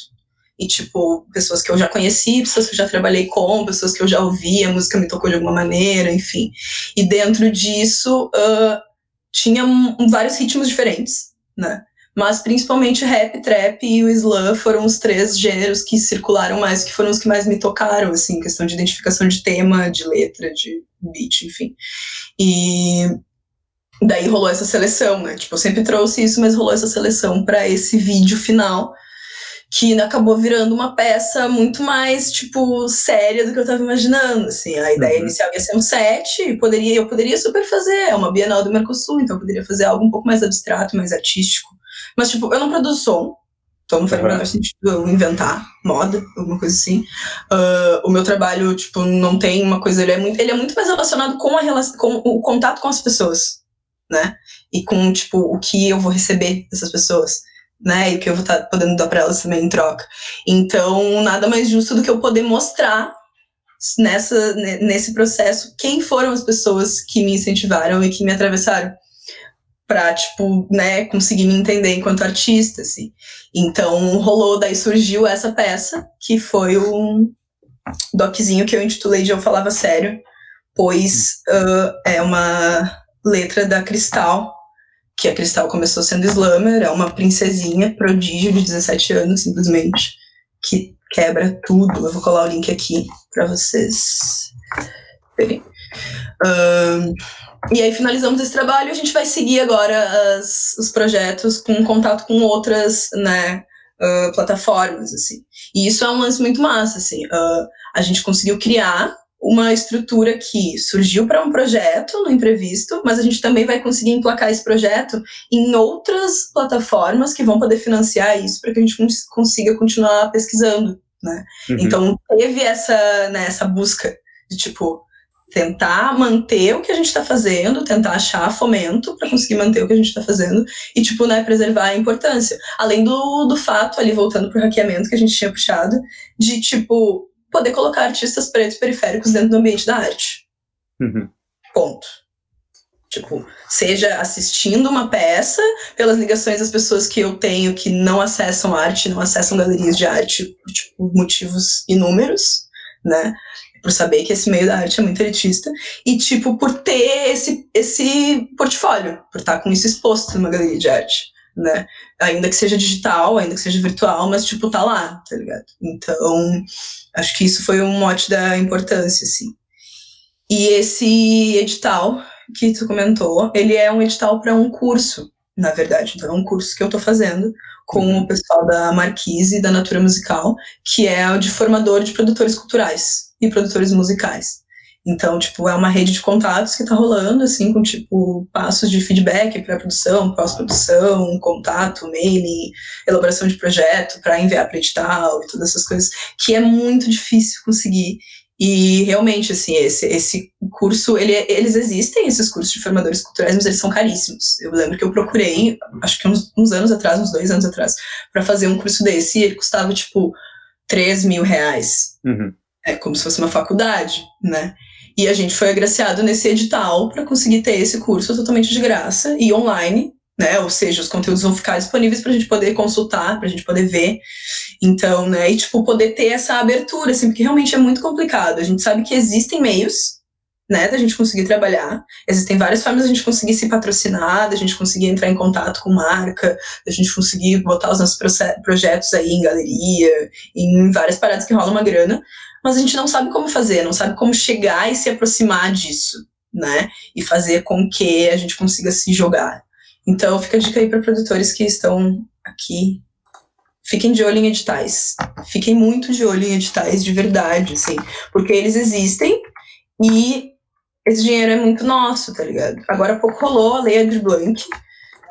E, tipo, pessoas que eu já conheci, pessoas que eu já trabalhei com, pessoas que eu já ouvi, a música me tocou de alguma maneira, enfim. E dentro disso, uh, tinha vários ritmos diferentes, né? Mas principalmente rap, trap e o slam foram os três gêneros que circularam mais, que foram os que mais me tocaram, assim, questão de identificação de tema, de letra, de beat, enfim. E daí rolou essa seleção, né? Tipo, eu sempre trouxe isso, mas rolou essa seleção para esse vídeo final, que acabou virando uma peça muito mais, tipo, séria do que eu tava imaginando, assim. A ideia uhum. inicial ia ser um set, e poderia, eu poderia super fazer, é uma Bienal do Mercosul, então eu poderia fazer algo um pouco mais abstrato, mais artístico. Mas, tipo, eu não produzo som, então não faz uhum. o menor sentido eu inventar moda, alguma coisa assim. Uh, o meu trabalho, tipo, não tem uma coisa, ele é muito, ele é muito mais relacionado com, a relação, com o contato com as pessoas, né? E com, tipo, o que eu vou receber dessas pessoas, né? E o que eu vou estar tá podendo dar para elas também em troca. Então, nada mais justo do que eu poder mostrar nessa, nesse processo quem foram as pessoas que me incentivaram e que me atravessaram para tipo, né, conseguir me entender enquanto artista, assim. Então, rolou, daí surgiu essa peça, que foi um doczinho que eu intitulei de Eu Falava Sério, pois uh, é uma letra da Cristal, que a Cristal começou sendo slammer, é uma princesinha, prodígio de 17 anos, simplesmente, que quebra tudo. Eu vou colar o link aqui para vocês verem. Uh, e aí finalizamos esse trabalho e a gente vai seguir agora as, os projetos com contato com outras, né, uh, plataformas, assim. E isso é um lance muito massa, assim. Uh, a gente conseguiu criar uma estrutura que surgiu para um projeto no imprevisto, mas a gente também vai conseguir emplacar esse projeto em outras plataformas que vão poder financiar isso para que a gente consiga continuar pesquisando, né? Uhum. Então teve essa, né, essa busca de tipo tentar manter o que a gente está fazendo, tentar achar fomento para conseguir manter o que a gente está fazendo e, tipo, né, preservar a importância. Além do, do fato, ali voltando pro hackeamento que a gente tinha puxado, de, tipo, poder colocar artistas pretos periféricos dentro do ambiente da arte. Uhum. Ponto. Tipo, seja assistindo uma peça, pelas ligações das pessoas que eu tenho que não acessam arte, não acessam galerias de arte por tipo, motivos inúmeros, né? Por saber que esse meio da arte é muito elitista e, tipo, por ter esse, esse portfólio, por estar com isso exposto numa galeria de arte, né? Ainda que seja digital, ainda que seja virtual, mas, tipo, tá lá, tá ligado? Então, acho que isso foi um mote da importância, assim. E esse edital que tu comentou, ele é um edital para um curso, na verdade. Então, é um curso que eu tô fazendo com o pessoal da Marquise, da Natura Musical, que é o de formador de produtores culturais e produtores musicais. Então, tipo, é uma rede de contatos que tá rolando, assim, com, tipo, passos de feedback, pré-produção, pós-produção, contato, mailing, elaboração de projeto para enviar para edital e todas essas coisas, que é muito difícil conseguir. E realmente, assim, esse, esse curso, ele, eles existem, esses cursos de formadores culturais, mas eles são caríssimos. Eu lembro que eu procurei, acho que uns, uns anos atrás, uns dois anos atrás, para fazer um curso desse, e ele custava, tipo, 3 mil reais. Uhum é como se fosse uma faculdade, né? E a gente foi agraciado nesse edital para conseguir ter esse curso totalmente de graça e online, né? Ou seja, os conteúdos vão ficar disponíveis para a gente poder consultar, para a gente poder ver. Então, né? E tipo poder ter essa abertura, assim, porque realmente é muito complicado. A gente sabe que existem meios, né, da gente conseguir trabalhar. Existem várias formas da gente conseguir se patrocinar, da gente conseguir entrar em contato com marca, da gente conseguir botar os nossos projetos aí em galeria, em várias paradas que rolam uma grana mas a gente não sabe como fazer, não sabe como chegar e se aproximar disso, né? E fazer com que a gente consiga se jogar. Então, fica a dica aí para produtores que estão aqui. Fiquem de olho em editais. Fiquem muito de olho em editais de verdade, assim, porque eles existem e esse dinheiro é muito nosso, tá ligado? Agora há pouco rolou a Lei Aldir Blanc,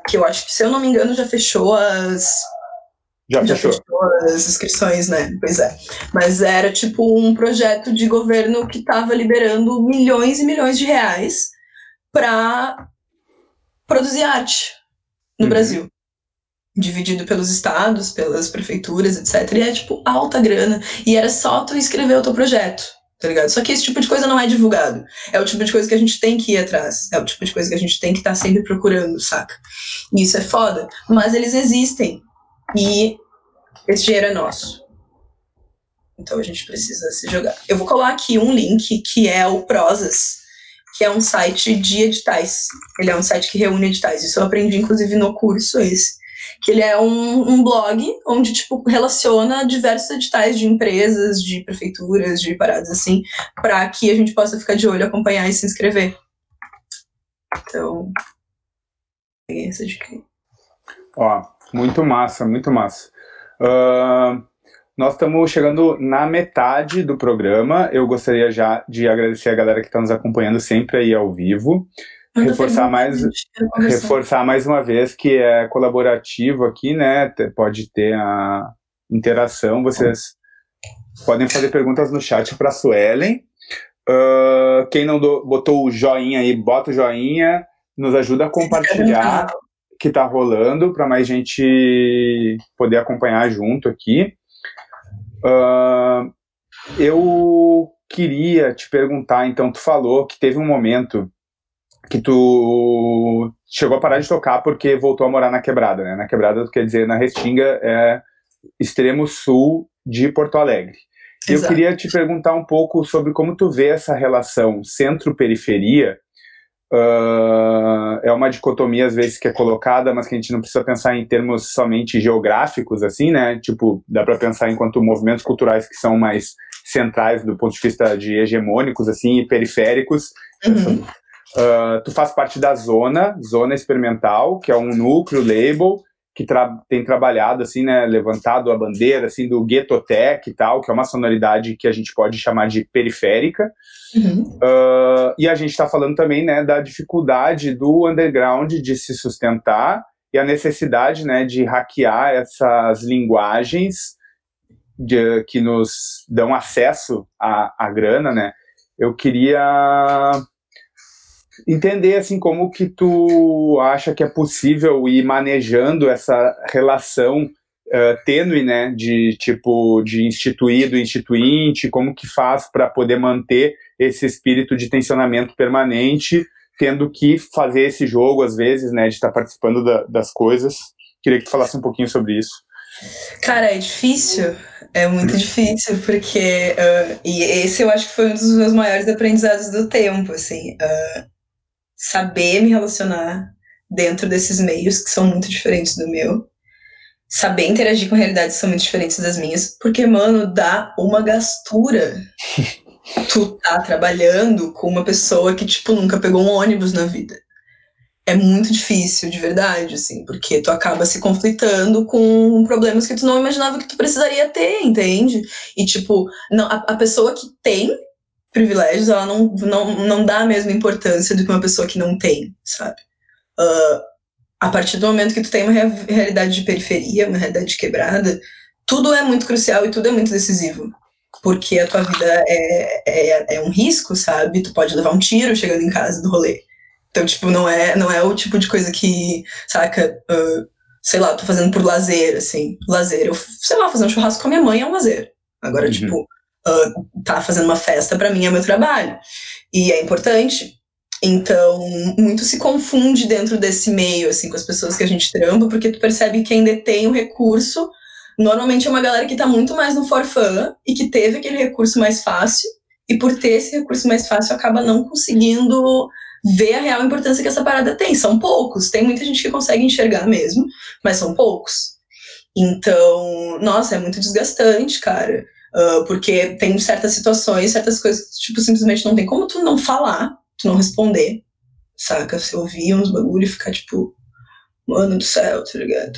que eu acho que, se eu não me engano, já fechou as já, Já fechou. as inscrições, né? Pois é. Mas era tipo um projeto de governo que estava liberando milhões e milhões de reais para produzir arte no uhum. Brasil. Dividido pelos estados, pelas prefeituras, etc. E é tipo alta grana. E era só tu escrever o teu projeto, tá ligado? Só que esse tipo de coisa não é divulgado. É o tipo de coisa que a gente tem que ir atrás. É o tipo de coisa que a gente tem que estar tá sempre procurando, saca? E isso é foda. Mas eles existem e esse dinheiro é nosso. Então a gente precisa se jogar. Eu vou colar aqui um link que é o Prosas, que é um site de editais. Ele é um site que reúne editais. Isso eu aprendi, inclusive, no curso esse. Que ele é um, um blog onde, tipo, relaciona diversos editais de empresas, de prefeituras, de paradas assim, para que a gente possa ficar de olho, acompanhar e se inscrever. Então, peguei essa dica aí. Ó, muito massa, muito massa. Uh, nós estamos chegando na metade do programa. Eu gostaria já de agradecer a galera que está nos acompanhando sempre aí ao vivo. reforçar mais, reforçar mais uma vez que é colaborativo aqui, né? Pode ter a interação. Vocês podem fazer perguntas no chat para a Suelen. Uh, quem não do, botou o joinha aí, bota o joinha, nos ajuda a compartilhar que está rolando para mais gente poder acompanhar junto aqui. Uh, eu queria te perguntar, então, tu falou que teve um momento que tu chegou a parar de tocar porque voltou a morar na Quebrada, né? Na Quebrada, quer dizer, na Restinga, é extremo sul de Porto Alegre. Exato. Eu queria te perguntar um pouco sobre como tu vê essa relação centro-periferia Uh, é uma dicotomia às vezes que é colocada, mas que a gente não precisa pensar em termos somente geográficos, assim, né? Tipo, dá para pensar enquanto movimentos culturais que são mais centrais do ponto de vista de hegemônicos, assim, e periféricos. Uhum. Uh, tu faz parte da Zona, Zona Experimental, que é um núcleo label que tra tem trabalhado, assim, né, levantado a bandeira, assim, do Tech e tal, que é uma sonoridade que a gente pode chamar de periférica. Uhum. Uh, e a gente está falando também, né, da dificuldade do underground de se sustentar e a necessidade, né, de hackear essas linguagens de, que nos dão acesso à, à grana, né. Eu queria entender assim como que tu acha que é possível ir manejando essa relação uh, tênue, né, de tipo de instituído, instituinte, como que faz para poder manter esse espírito de tensionamento permanente, tendo que fazer esse jogo às vezes, né, de estar tá participando da, das coisas. Queria que tu falasse um pouquinho sobre isso. Cara, é difícil, é muito difícil, porque. Uh, e esse eu acho que foi um dos meus maiores aprendizados do tempo, assim. Uh, saber me relacionar dentro desses meios que são muito diferentes do meu, saber interagir com realidades que são muito diferentes das minhas, porque, mano, dá uma gastura. [laughs] tu tá trabalhando com uma pessoa que, tipo, nunca pegou um ônibus na vida. É muito difícil, de verdade, assim, porque tu acaba se conflitando com problemas que tu não imaginava que tu precisaria ter, entende? E, tipo, não, a, a pessoa que tem privilégios, ela não, não, não dá a mesma importância do que uma pessoa que não tem, sabe? Uh, a partir do momento que tu tem uma realidade de periferia, uma realidade quebrada, tudo é muito crucial e tudo é muito decisivo. Porque a tua vida é, é, é um risco, sabe? Tu pode levar um tiro chegando em casa do rolê. Então, tipo, não é, não é o tipo de coisa que, saca, uh, sei lá, tô fazendo por lazer, assim. Lazer. Eu, sei lá, fazer um churrasco com a minha mãe é um lazer. Agora, uhum. tipo, uh, tá fazendo uma festa para mim é meu trabalho. E é importante. Então, muito se confunde dentro desse meio, assim, com as pessoas que a gente trampa, porque tu percebe que quem detém o recurso normalmente é uma galera que tá muito mais no forfã e que teve aquele recurso mais fácil, e por ter esse recurso mais fácil acaba não conseguindo ver a real importância que essa parada tem. São poucos, tem muita gente que consegue enxergar mesmo, mas são poucos. Então, nossa, é muito desgastante, cara. Uh, porque tem certas situações, certas coisas que, tipo, simplesmente não tem como tu não falar, tu não responder, saca? Você ouvir uns bagulho e ficar, tipo, mano do céu, tá ligado?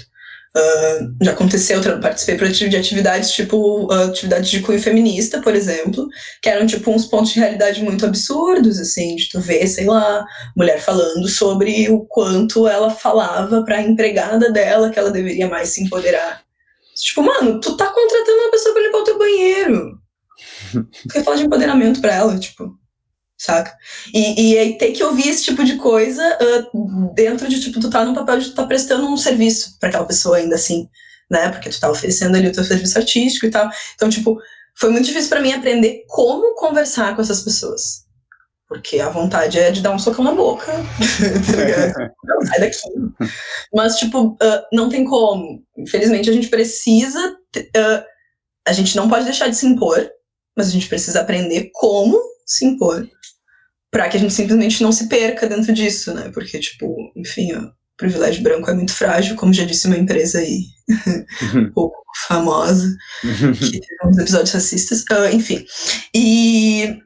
Uh, já aconteceu, eu participei de atividades tipo uh, atividades de cunho feminista, por exemplo, que eram tipo uns pontos de realidade muito absurdos, assim, de tu ver, sei lá, mulher falando sobre o quanto ela falava para a empregada dela que ela deveria mais se empoderar Tipo, mano, tu tá contratando uma pessoa pra limpar o teu banheiro. Tu quer falar de empoderamento pra ela, tipo, saca? E, e aí ter que ouvir esse tipo de coisa uh, dentro de, tipo, tu tá no papel de tu tá prestando um serviço para aquela pessoa ainda assim, né? Porque tu tá oferecendo ali o teu serviço artístico e tal. Então, tipo, foi muito difícil para mim aprender como conversar com essas pessoas. Porque a vontade é de dar um socão na boca. [laughs] Tá não, sai daqui. Mas, tipo, uh, não tem como. Infelizmente, a gente precisa. Uh, a gente não pode deixar de se impor, mas a gente precisa aprender como se impor. Pra que a gente simplesmente não se perca dentro disso, né? Porque, tipo, enfim, o privilégio branco é muito frágil, como já disse uma empresa aí, um [laughs] pouco famosa, que teve uns episódios racistas. Uh, enfim. E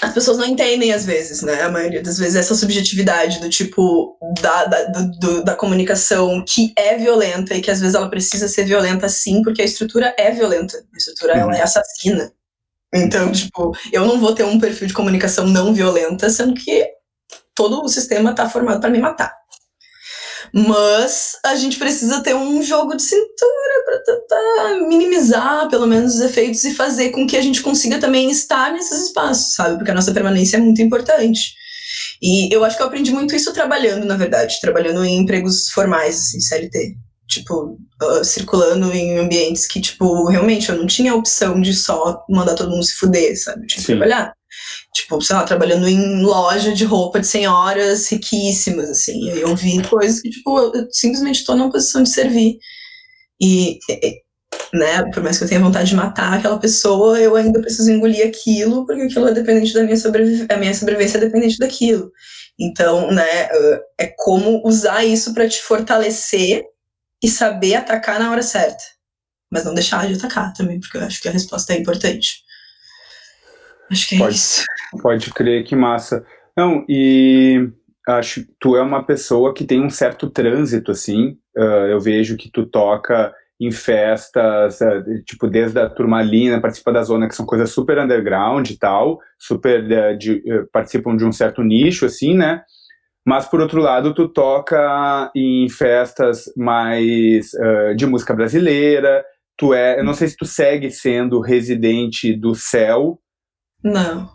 as pessoas não entendem às vezes, né? A maioria das vezes essa subjetividade do tipo da, da, do, da comunicação que é violenta e que às vezes ela precisa ser violenta sim, porque a estrutura é violenta, a estrutura uhum. ela é assassina. Então, tipo, eu não vou ter um perfil de comunicação não violenta, sendo que todo o sistema está formado para me matar. Mas a gente precisa ter um jogo de cintura para tentar minimizar, pelo menos, os efeitos e fazer com que a gente consiga também estar nesses espaços, sabe? Porque a nossa permanência é muito importante. E eu acho que eu aprendi muito isso trabalhando, na verdade, trabalhando em empregos formais, assim, CLT. Tipo, uh, circulando em ambientes que, tipo, realmente eu não tinha opção de só mandar todo mundo se fuder, sabe? Eu tinha que Sim. trabalhar. Tipo, sei lá, trabalhando em loja de roupa de senhoras riquíssimas, assim. E eu vi coisas que, tipo, eu simplesmente estou numa posição de servir. E, né, por mais que eu tenha vontade de matar aquela pessoa, eu ainda preciso engolir aquilo, porque aquilo é dependente da minha sobrevivência, a minha sobrevivência é dependente daquilo. Então, né, é como usar isso para te fortalecer e saber atacar na hora certa. Mas não deixar de atacar também, porque eu acho que a resposta é importante. Acho que é pode, isso. Pode crer, que massa. Não, e acho que tu é uma pessoa que tem um certo trânsito, assim. Uh, eu vejo que tu toca em festas, uh, tipo, desde a turmalina, participa da zona, que são coisas super underground e tal, super uh, de, participam de um certo nicho, assim, né? Mas, por outro lado, tu toca em festas mais de música brasileira, tu é, eu não sei se tu segue sendo residente do Céu, não.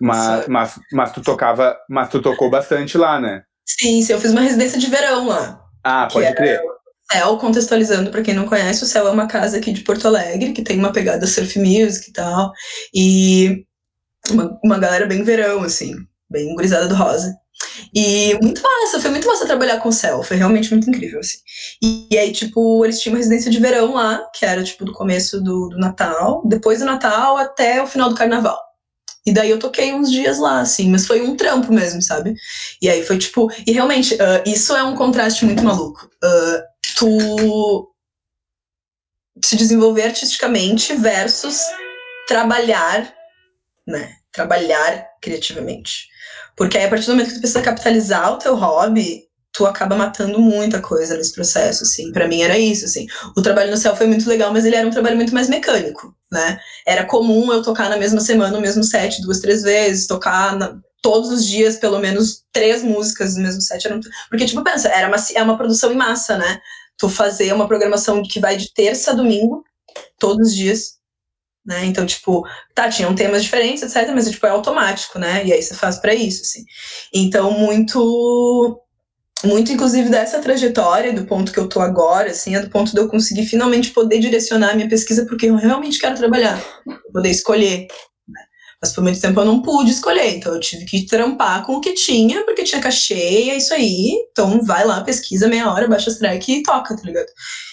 Mas, mas, mas tu tocava, mas tu tocou bastante lá, né? Sim, sim, eu fiz uma residência de verão lá. Ah, pode crer. Céu, contextualizando para quem não conhece, o Céu é uma casa aqui de Porto Alegre, que tem uma pegada surf music e tal, e uma, uma galera bem verão, assim, bem gurizada do rosa. E muito massa, foi muito massa trabalhar com o Céu, foi realmente muito incrível, assim. E, e, aí, tipo, eles tinham uma residência de verão lá, que era, tipo, do começo do, do Natal, depois do Natal até o final do Carnaval. E daí eu toquei uns dias lá, assim, mas foi um trampo mesmo, sabe? E aí foi tipo. E realmente, uh, isso é um contraste muito maluco. Uh, tu se desenvolver artisticamente versus trabalhar, né? Trabalhar criativamente. Porque aí, a partir do momento que tu precisa capitalizar o teu hobby, tu acaba matando muita coisa nesse processo, assim. Para mim era isso, assim. O trabalho no céu foi muito legal, mas ele era um trabalho muito mais mecânico, né? Era comum eu tocar na mesma semana o mesmo set duas, três vezes, tocar na, todos os dias pelo menos três músicas no mesmo set. Era, porque, tipo, pensa, era uma, é uma produção em massa, né? Tu fazer uma programação que vai de terça a domingo, todos os dias, né? Então, tipo, tá, tinham temas diferentes, etc, mas, tipo, é automático, né? E aí você faz para isso, assim. Então, muito muito inclusive dessa trajetória do ponto que eu tô agora, assim, é do ponto de eu conseguir finalmente poder direcionar a minha pesquisa porque eu realmente quero trabalhar, poder escolher. Né? Mas por muito tempo eu não pude escolher, então eu tive que trampar com o que tinha, porque tinha cachê, é isso aí. Então vai lá, pesquisa meia hora, baixa track e toca, tá ligado?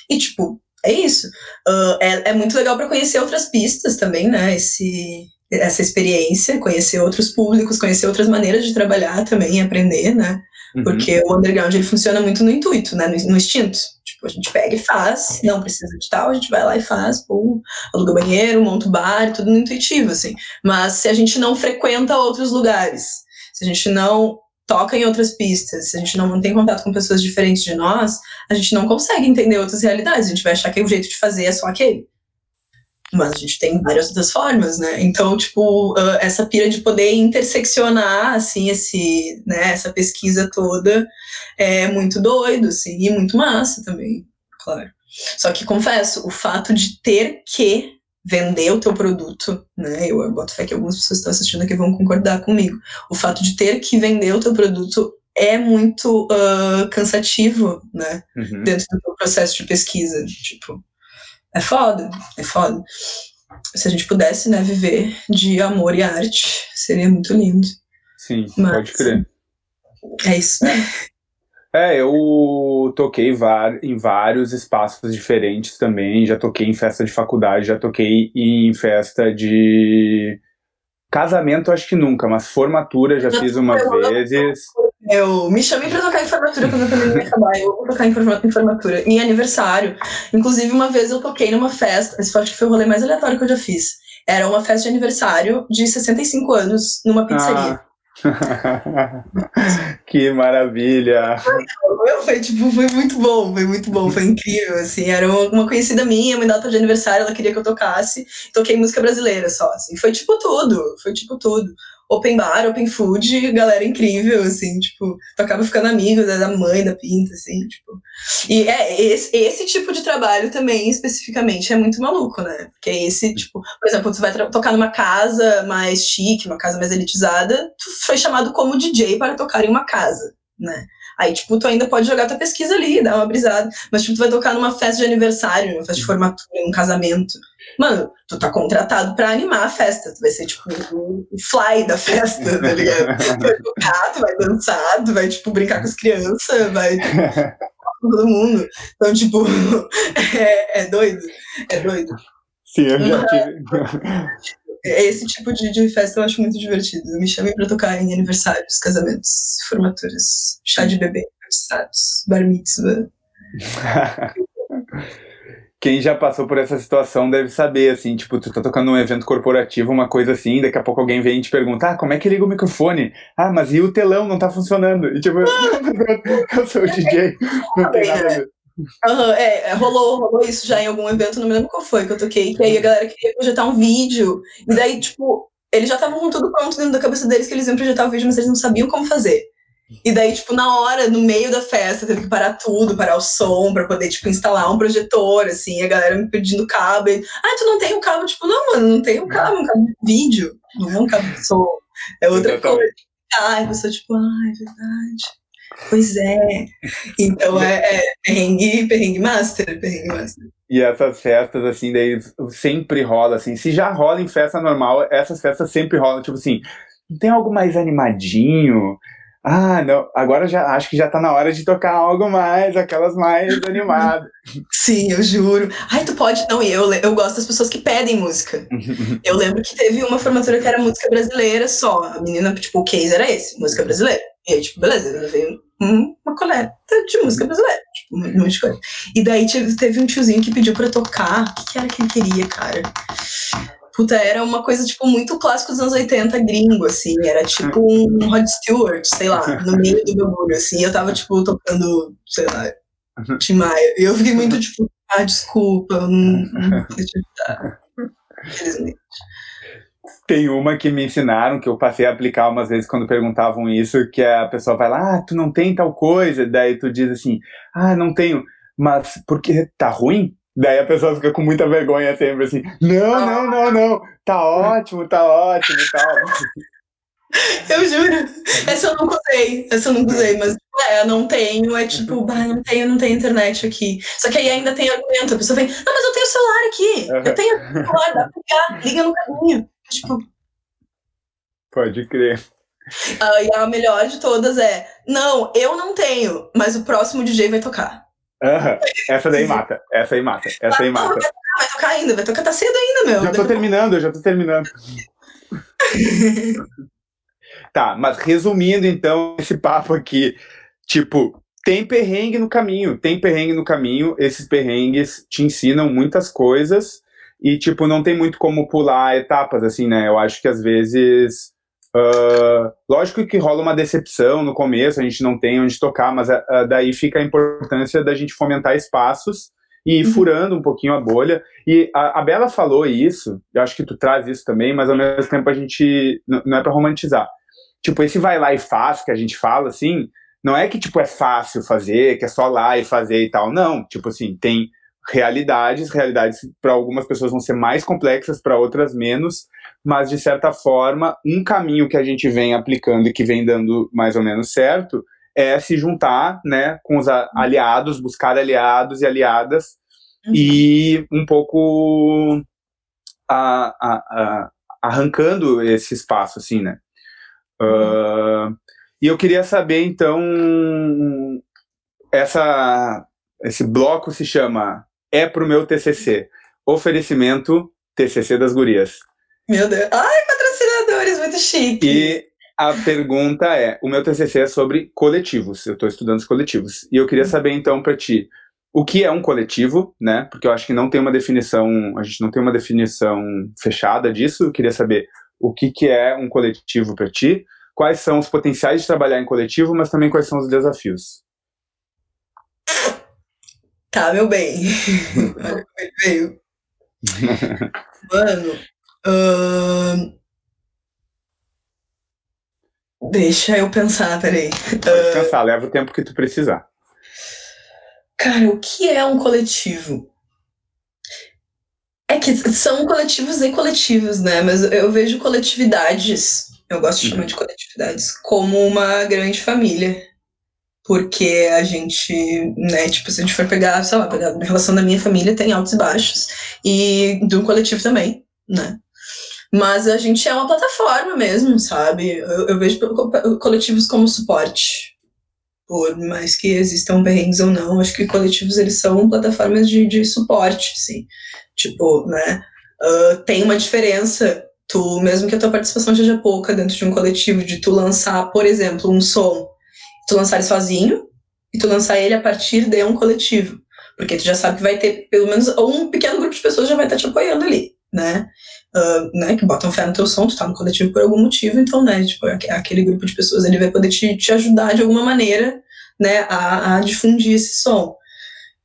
E tipo, é isso. Uh, é, é muito legal para conhecer outras pistas também, né? Esse, essa experiência, conhecer outros públicos, conhecer outras maneiras de trabalhar também, aprender, né? Uhum. Porque o underground ele funciona muito no intuito, né? No, no, instinto. Tipo, a gente pega e faz, não precisa de tal, a gente vai lá e faz, pum, aluga banheiro, monta o bar, tudo no intuitivo, assim. Mas se a gente não frequenta outros lugares, se a gente não toca em outras pistas, se a gente não mantém contato com pessoas diferentes de nós, a gente não consegue entender outras realidades. A gente vai achar que o jeito de fazer é só aquele. Mas a gente tem várias outras formas, né? Então, tipo, uh, essa pira de poder interseccionar, assim, esse, né, essa pesquisa toda é muito doido, assim, e muito massa também, claro. Só que, confesso, o fato de ter que vender o teu produto, né? Eu, eu boto fé que algumas pessoas estão assistindo aqui vão concordar comigo. O fato de ter que vender o teu produto é muito uh, cansativo, né? Uhum. Dentro do processo de pesquisa. Tipo, é foda, é foda. Se a gente pudesse, né, viver de amor e arte, seria muito lindo. Sim, Mas, pode crer. É isso. É, eu toquei em vários espaços diferentes também. Já toquei em festa de faculdade, já toquei em festa de casamento, acho que nunca, mas formatura já fiz umas vezes. Eu me chamei pra tocar em formatura quando a pandemia acabar. Eu vou tocar em formatura. Em aniversário. Inclusive, uma vez eu toquei numa festa. Esse acho que foi o rolê mais aleatório que eu já fiz. Era uma festa de aniversário de 65 anos numa pizzaria. Ah. [laughs] que maravilha! Foi, tipo, foi muito bom, foi muito bom, foi incrível, assim, era uma conhecida minha, uma data de aniversário, ela queria que eu tocasse, toquei música brasileira só, assim, foi tipo tudo, foi tipo tudo open bar, open food, galera incrível, assim, tipo, tu acaba ficando amigo da mãe da Pinta, assim, tipo. E é, esse, esse tipo de trabalho também, especificamente, é muito maluco, né? Porque é esse, tipo, por exemplo, tu vai tocar numa casa mais chique, uma casa mais elitizada, tu foi chamado como DJ para tocar em uma casa, né? Aí, tipo, tu ainda pode jogar tua pesquisa ali, dar uma brisada. Mas, tipo, tu vai tocar numa festa de aniversário, numa festa de formatura, num casamento. Mano, tu tá contratado pra animar a festa. Tu vai ser, tipo, o fly da festa, tá ligado? tu vai tocar, tu vai dançar, tu vai, tipo, brincar com as crianças, vai. [laughs] todo mundo. Então, tipo, [laughs] é, é doido. É doido. Sim, eu já tive. [laughs] Esse tipo de, de festa eu acho muito divertido. Me chamem pra tocar em aniversários, casamentos, formaturas, chá de bebê, aniversários, bar mitzvah. [laughs] Quem já passou por essa situação deve saber, assim, tipo, tu tá tocando num evento corporativo, uma coisa assim, daqui a pouco alguém vem e te pergunta, ah, como é que liga o microfone? Ah, mas e o telão não tá funcionando? E tipo, [laughs] eu sou o [laughs] DJ, não tem nada a ver. Uhum, é, rolou, rolou isso já em algum evento, não me lembro qual foi que eu toquei, que aí a galera queria projetar um vídeo, e daí, tipo, eles já estavam com tudo pronto dentro da cabeça deles que eles iam projetar o vídeo, mas eles não sabiam como fazer. E daí, tipo, na hora, no meio da festa, teve que parar tudo, parar o som, pra poder, tipo, instalar um projetor, assim, a galera me pedindo cabo. E, ah, tu não tem o um cabo? Tipo, não, mano, não tem o um cabo, um cabo de vídeo, não é um cabo de som, é outra Exatamente. coisa. Ah, a pessoa, tipo, ah, é verdade. Pois é. Então é, é perrengue, perrengue master, perrengue master. E essas festas, assim, daí sempre rola, assim. Se já rola em festa normal, essas festas sempre rolam, tipo assim, tem algo mais animadinho? Ah, não, agora já acho que já tá na hora de tocar algo mais, aquelas mais animadas. [laughs] Sim, eu juro. Ai, tu pode. Não, e eu, eu gosto das pessoas que pedem música. [laughs] eu lembro que teve uma formatura que era música brasileira só. A menina, tipo, o case era esse, música brasileira. E aí, tipo, beleza, eu levei uma coleta de música brasileira, tipo, um monte de coisa. E daí teve um tiozinho que pediu pra tocar. O que, que era que ele queria, cara? Puta, era uma coisa, tipo, muito clássico dos anos 80, gringo, assim. Era tipo um Rod Stewart, sei lá, no meio do meu mundo, assim. Eu tava, tipo, tocando, sei lá, Tim Maia. E eu fiquei muito, tipo, ah, desculpa, eu não, não sei te ajudar. Infelizmente. Tem uma que me ensinaram, que eu passei a aplicar umas vezes quando perguntavam isso, que a pessoa vai lá, ah, tu não tem tal coisa, daí tu diz assim, ah, não tenho, mas porque tá ruim? Daí a pessoa fica com muita vergonha sempre assim, não, não, não, não, tá ótimo, tá ótimo e tal. Eu juro, essa eu nunca usei, essa eu nunca usei, mas é, eu não tenho, é tipo, bah, não tenho, não tenho internet aqui. Só que aí ainda tem argumento, a pessoa vem, não, mas eu tenho celular aqui, eu tenho celular, dá pra ligar, liga no caminho. Tipo. Pode crer. Uh, e a melhor de todas é: não, eu não tenho, mas o próximo DJ vai tocar. Uhum. Essa daí mata. Essa aí mata. Essa aí mata. Vai tocar, vai tocar ainda, vai tocar, tá cedo ainda, meu. Já tô terminando, já tô terminando. [laughs] tá, mas resumindo então esse papo aqui, tipo, tem perrengue no caminho, tem perrengue no caminho, esses perrengues te ensinam muitas coisas e, tipo, não tem muito como pular etapas, assim, né? Eu acho que às vezes. Uh, lógico que rola uma decepção no começo, a gente não tem onde tocar, mas uh, daí fica a importância da gente fomentar espaços e ir uhum. furando um pouquinho a bolha. E a, a, Bela falou isso, eu acho que tu traz isso também, mas ao mesmo tempo a gente. Não é para romantizar. Tipo, esse vai lá e faz que a gente fala, assim, não é que, tipo, é fácil fazer, que é só lá e fazer e tal. Não, tipo assim, tem realidades, realidades para algumas pessoas vão ser mais complexas, para outras menos, mas de certa forma, um caminho que a gente vem aplicando e que vem dando mais ou menos certo é se juntar, né, com os aliados, buscar aliados e aliadas uhum. e um pouco a, a, a, arrancando esse espaço, assim, né. Uhum. Uh, e eu queria saber, então, essa, esse bloco se chama é pro meu TCC. Oferecimento TCC das gurias. Meu Deus. Ai, patrocinadores, muito chique. E a pergunta é: o meu TCC é sobre coletivos. Eu estou estudando os coletivos. E eu queria saber, então, para ti, o que é um coletivo, né? Porque eu acho que não tem uma definição, a gente não tem uma definição fechada disso. Eu queria saber o que, que é um coletivo para ti, quais são os potenciais de trabalhar em coletivo, mas também quais são os desafios. Tá, meu bem. [laughs] veio. Mano, uh... deixa eu pensar, peraí. Pode pensar, leva o tempo que tu precisar. Cara, o que é um coletivo? É que são coletivos e coletivos, né? Mas eu vejo coletividades, eu gosto de chamar uhum. de coletividades, como uma grande família. Porque a gente, né, tipo, se a gente for pegar, sei lá, pegar a relação da minha família tem altos e baixos, e do coletivo também, né? Mas a gente é uma plataforma mesmo, sabe? Eu, eu vejo coletivos como suporte por mais que existam perrengues ou não, acho que coletivos eles são plataformas de, de suporte, assim. Tipo, né? Uh, tem uma diferença, tu, mesmo que a tua participação seja pouca dentro de um coletivo, de tu lançar, por exemplo, um som, tu lançar ele sozinho, e tu lançar ele a partir de um coletivo. Porque tu já sabe que vai ter, pelo menos, um pequeno grupo de pessoas já vai estar te apoiando ali, né? Uh, né, que botam fé no teu som, tu tá no coletivo por algum motivo, então, né, tipo, aquele grupo de pessoas ele vai poder te, te ajudar de alguma maneira, né, a, a difundir esse som.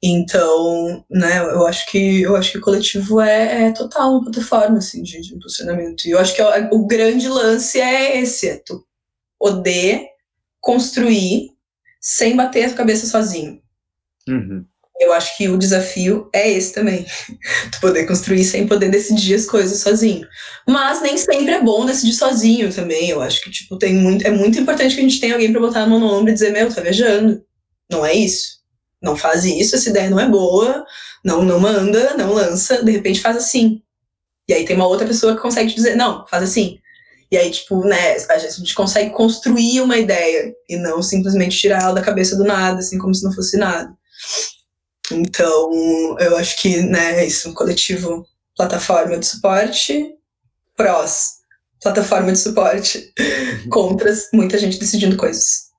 Então, né, eu acho que eu acho que o coletivo é, é total uma plataforma assim, de, de impulsionamento. E eu acho que o, o grande lance é esse, é tu poder construir sem bater a cabeça sozinho. Uhum eu acho que o desafio é esse também. [laughs] tu poder construir sem poder decidir as coisas sozinho. Mas nem sempre é bom decidir sozinho também. Eu acho que, tipo, tem muito, é muito importante que a gente tenha alguém para botar a mão no ombro e dizer, meu, tá viajando. Não é isso. Não faz isso, essa ideia não é boa, não, não manda, não lança, de repente faz assim. E aí tem uma outra pessoa que consegue te dizer, não, faz assim. E aí, tipo, né, a gente consegue construir uma ideia e não simplesmente tirar ela da cabeça do nada, assim, como se não fosse nada. Então, eu acho que, né, isso, um coletivo, plataforma de suporte, prós, plataforma de suporte, uhum. [laughs] contras, muita gente decidindo coisas.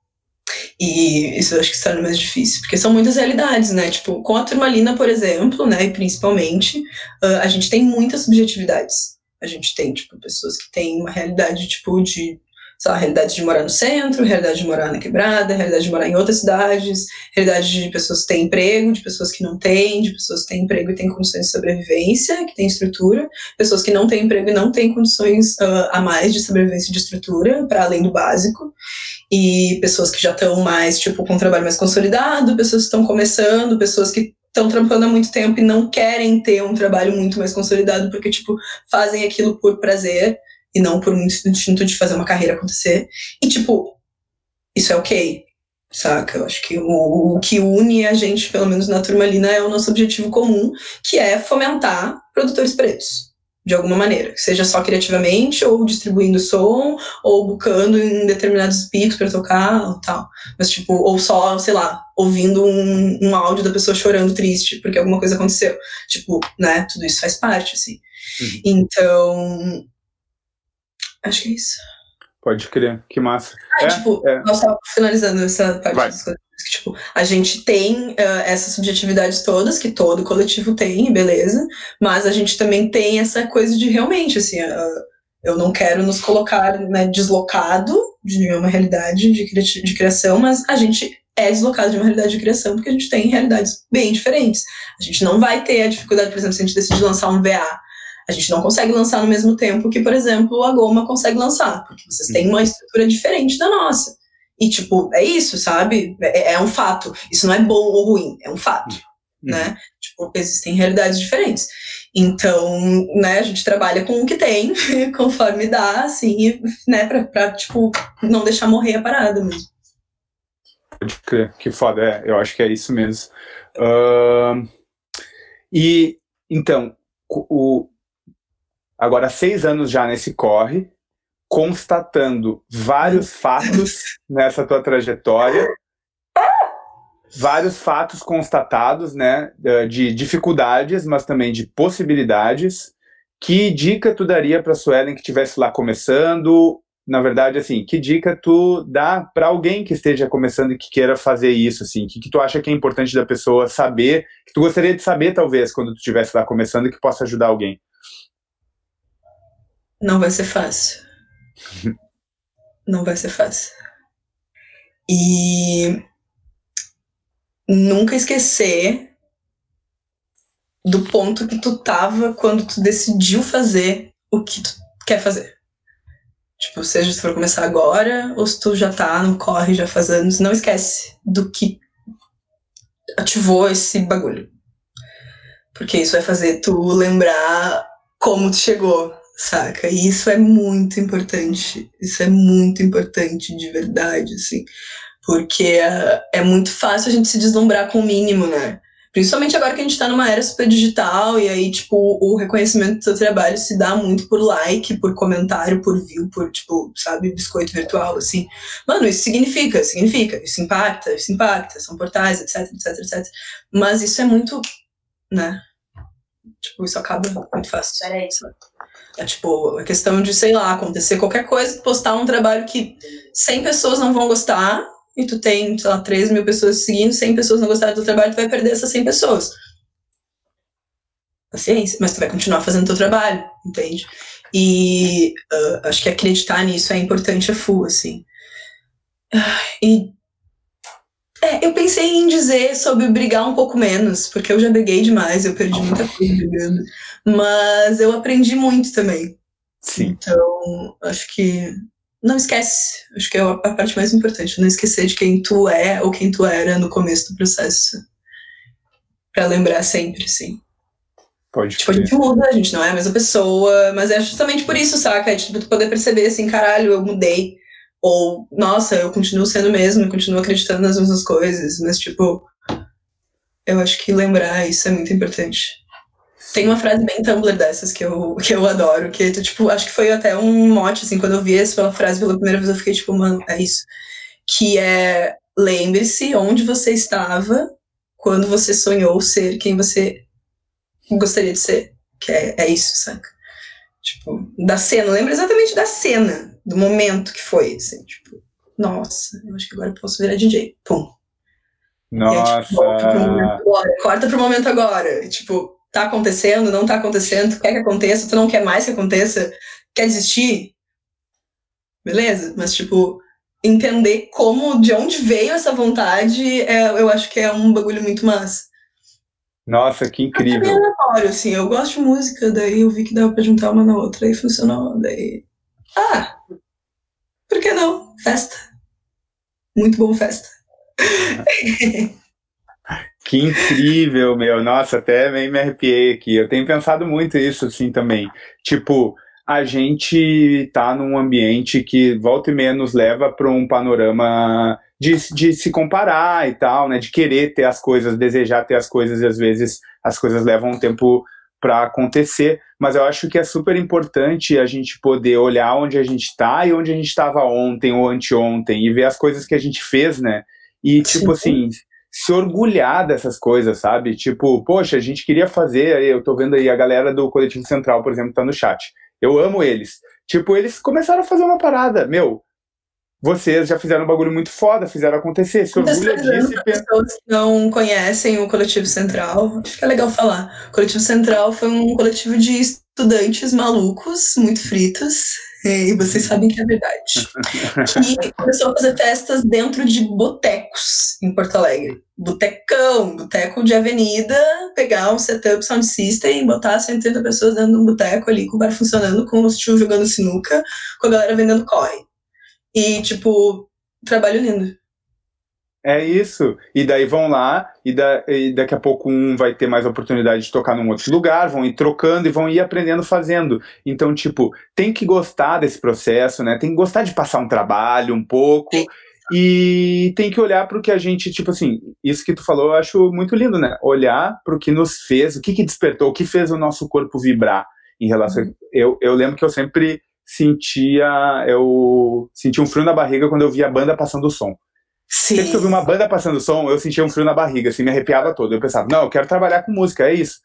E isso eu acho que se torna mais difícil, porque são muitas realidades, né? Tipo, com a turmalina, por exemplo, né, e principalmente, a gente tem muitas subjetividades. A gente tem, tipo, pessoas que têm uma realidade, tipo, de sei lá, realidade de morar no centro, realidade de morar na quebrada, realidade de morar em outras cidades, realidade de pessoas que têm emprego, de pessoas que não têm, de pessoas que têm emprego e têm condições de sobrevivência, que têm estrutura, pessoas que não têm emprego e não têm condições uh, a mais de sobrevivência de estrutura, para além do básico, e pessoas que já estão mais, tipo, com um trabalho mais consolidado, pessoas que estão começando, pessoas que estão trampando há muito tempo e não querem ter um trabalho muito mais consolidado porque, tipo, fazem aquilo por prazer e não por um instinto de fazer uma carreira acontecer. E, tipo, isso é ok, saca? Eu acho que o, o que une a gente, pelo menos na turmalina, é o nosso objetivo comum, que é fomentar produtores pretos. De alguma maneira, seja só criativamente, ou distribuindo som, ou bucando em determinados picos para tocar, ou tal. Mas, tipo, ou só, sei lá, ouvindo um, um áudio da pessoa chorando triste, porque alguma coisa aconteceu. Tipo, né, tudo isso faz parte, assim. Uhum. Então, Acho que é isso. Pode crer, que massa. Ah, é, tipo, é. nós estávamos finalizando essa parte Vai. das coisas. Que, tipo, a gente tem uh, essas subjetividades todas, que todo coletivo tem, beleza, mas a gente também tem essa coisa de realmente, assim, uh, eu não quero nos colocar né, deslocado de nenhuma realidade de, cri de criação, mas a gente é deslocado de uma realidade de criação porque a gente tem realidades bem diferentes. A gente não vai ter a dificuldade, por exemplo, se a gente decidir lançar um VA a gente não consegue lançar no mesmo tempo que, por exemplo, a Goma consegue lançar, porque vocês têm uma estrutura diferente da nossa. E, tipo, é isso, sabe? É, é um fato. Isso não é bom ou ruim, é um fato, uhum. né? Tipo, existem realidades diferentes. Então, né, a gente trabalha com o que tem, [laughs] conforme dá, assim, né, pra, pra, tipo, não deixar morrer a parada mesmo. Pode crer, que foda, é, eu acho que é isso mesmo. Uh, e, então, o, agora seis anos já nesse corre, constatando vários fatos nessa tua trajetória, vários fatos constatados, né, de dificuldades, mas também de possibilidades. Que dica tu daria para Suelen que estivesse lá começando, na verdade, assim, que dica tu dá para alguém que esteja começando e que queira fazer isso, assim? O que, que tu acha que é importante da pessoa saber, que tu gostaria de saber, talvez, quando tu estivesse lá começando, que possa ajudar alguém? Não vai ser fácil. [laughs] Não vai ser fácil. E nunca esquecer do ponto que tu tava quando tu decidiu fazer o que tu quer fazer. Tipo, seja se for começar agora ou se tu já tá no corre já faz anos, não esquece do que ativou esse bagulho. Porque isso vai fazer tu lembrar como tu chegou, saca? E isso é muito importante. Isso é muito importante de verdade, assim. Porque é, é muito fácil a gente se deslumbrar com o mínimo, né? Principalmente agora que a gente tá numa era super digital e aí, tipo, o reconhecimento do seu trabalho se dá muito por like, por comentário, por view, por, tipo, sabe, biscoito virtual, assim. Mano, isso significa, significa, isso impacta, isso impacta, são portais, etc, etc, etc. Mas isso é muito, né? Tipo, isso acaba muito fácil. Era isso. É tipo, a questão de, sei lá, acontecer qualquer coisa, postar um trabalho que 100 pessoas não vão gostar, e tu tem, sei lá, 3 mil pessoas seguindo, 100 pessoas não gostaram do trabalho, tu vai perder essas 100 pessoas. Paciência, mas tu vai continuar fazendo teu trabalho, entende? E uh, acho que acreditar nisso é importante a full, assim. E é, eu pensei em dizer sobre brigar um pouco menos, porque eu já briguei demais, eu perdi muita coisa brigando. Mas eu aprendi muito também. Sim. Então, acho que não esquece. Acho que é a parte mais importante. Não esquecer de quem tu é ou quem tu era no começo do processo. Pra lembrar sempre, sim. Pode tipo, a gente muda, a gente não é a mesma pessoa, mas é justamente por isso, saca? É tipo, tu poder perceber assim, caralho, eu mudei. Ou, nossa, eu continuo sendo mesmo, continuo acreditando nas mesmas coisas. Mas, tipo, eu acho que lembrar isso é muito importante. Tem uma frase bem Tumblr dessas que eu, que eu adoro, que, tipo, acho que foi até um mote, assim, quando eu vi essa frase pela primeira vez, eu fiquei tipo, mano, é isso. Que é, lembre-se onde você estava quando você sonhou ser quem você gostaria de ser. Que é, é isso, saca? Tipo, da cena, lembra exatamente da cena, do momento que foi, assim, tipo, nossa, eu acho que agora eu posso virar DJ. Pum. Nossa. Aí, tipo, corta pro momento agora. Corta pro momento agora. E, tipo, tá acontecendo, não tá acontecendo, tu quer que aconteça, tu não quer mais que aconteça, quer desistir, beleza? Mas, tipo, entender como, de onde veio essa vontade, é, eu acho que é um bagulho muito massa. Nossa, que incrível. É aleatório, assim, eu gosto de música, daí eu vi que dava pra juntar uma na outra e funcionou, daí... Ah, por que não? Festa. Muito bom festa. [laughs] Que incrível, meu. Nossa, até me arrepiei aqui. Eu tenho pensado muito isso, assim, também. Tipo, a gente tá num ambiente que volta e meia nos leva para um panorama de, de se comparar e tal, né? De querer ter as coisas, desejar ter as coisas, e às vezes as coisas levam um tempo para acontecer. Mas eu acho que é super importante a gente poder olhar onde a gente está e onde a gente estava ontem ou anteontem e ver as coisas que a gente fez, né? E, tipo Sim. assim, se orgulhar dessas coisas, sabe? Tipo, poxa, a gente queria fazer, eu tô vendo aí a galera do Coletivo Central, por exemplo, tá no chat. Eu amo eles. Tipo, eles começaram a fazer uma parada, meu. Vocês já fizeram um bagulho muito foda, fizeram acontecer. Se orgulha disso. Para pessoas que não conhecem o Coletivo Central, acho que é legal falar. O Coletivo Central foi um coletivo de estudantes malucos, muito fritos, e vocês sabem que é verdade. que [laughs] começou a fazer festas dentro de botecos em Porto Alegre. Botecão, boteco de avenida, pegar um setup sound system, botar 130 pessoas dentro de um boteco ali, com o bar funcionando, com os tios jogando sinuca, com a galera vendendo corre. E, tipo, trabalho lindo. É isso. E daí vão lá, e, da, e, daqui a pouco um vai ter mais oportunidade de tocar num outro lugar, vão ir trocando e vão ir aprendendo fazendo. Então, tipo, tem que gostar desse processo, né? Tem que gostar de passar um trabalho um pouco. E tem que olhar para o que a gente, tipo assim, isso que tu falou eu acho muito lindo, né? Olhar para o que nos fez, o que, que despertou, o que fez o nosso corpo vibrar em relação. Uhum. Eu, eu lembro que eu sempre sentia, eu sentia um frio na barriga quando eu via a banda passando o som. Sim. Sempre que eu vi uma banda passando som, eu sentia um frio na barriga, assim, me arrepiava todo. Eu pensava, não, eu quero trabalhar com música, é isso.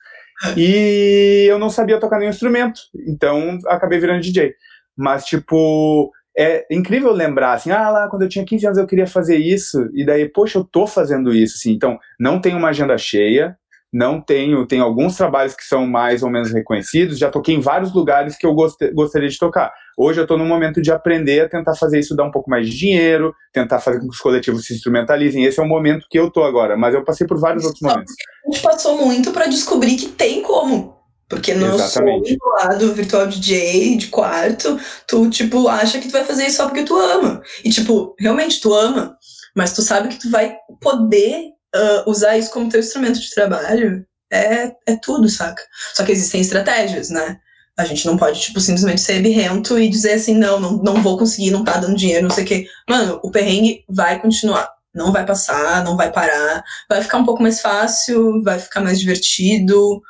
E eu não sabia tocar nenhum instrumento, então acabei virando DJ. Mas, tipo, é incrível lembrar, assim, ah, lá, quando eu tinha 15 anos eu queria fazer isso, e daí, poxa, eu tô fazendo isso, assim. Então, não tenho uma agenda cheia, não tenho, tenho alguns trabalhos que são mais ou menos reconhecidos, já toquei em vários lugares que eu gost, gostaria de tocar. Hoje eu estou no momento de aprender a tentar fazer isso dar um pouco mais de dinheiro, tentar fazer com que os coletivos se instrumentalizem. Esse é o momento que eu estou agora, mas eu passei por vários outros momentos. A gente passou muito para descobrir que tem como. Porque no Exatamente. sonho lá do virtual DJ de quarto, tu, tipo, acha que tu vai fazer isso só porque tu ama. E, tipo, realmente tu ama, mas tu sabe que tu vai poder uh, usar isso como teu instrumento de trabalho é, é tudo, saca? Só que existem estratégias, né? A gente não pode, tipo, simplesmente ser birrento e dizer assim, não, não, não vou conseguir, não tá dando dinheiro, não sei o quê. Mano, o perrengue vai continuar. Não vai passar, não vai parar. Vai ficar um pouco mais fácil, vai ficar mais divertido,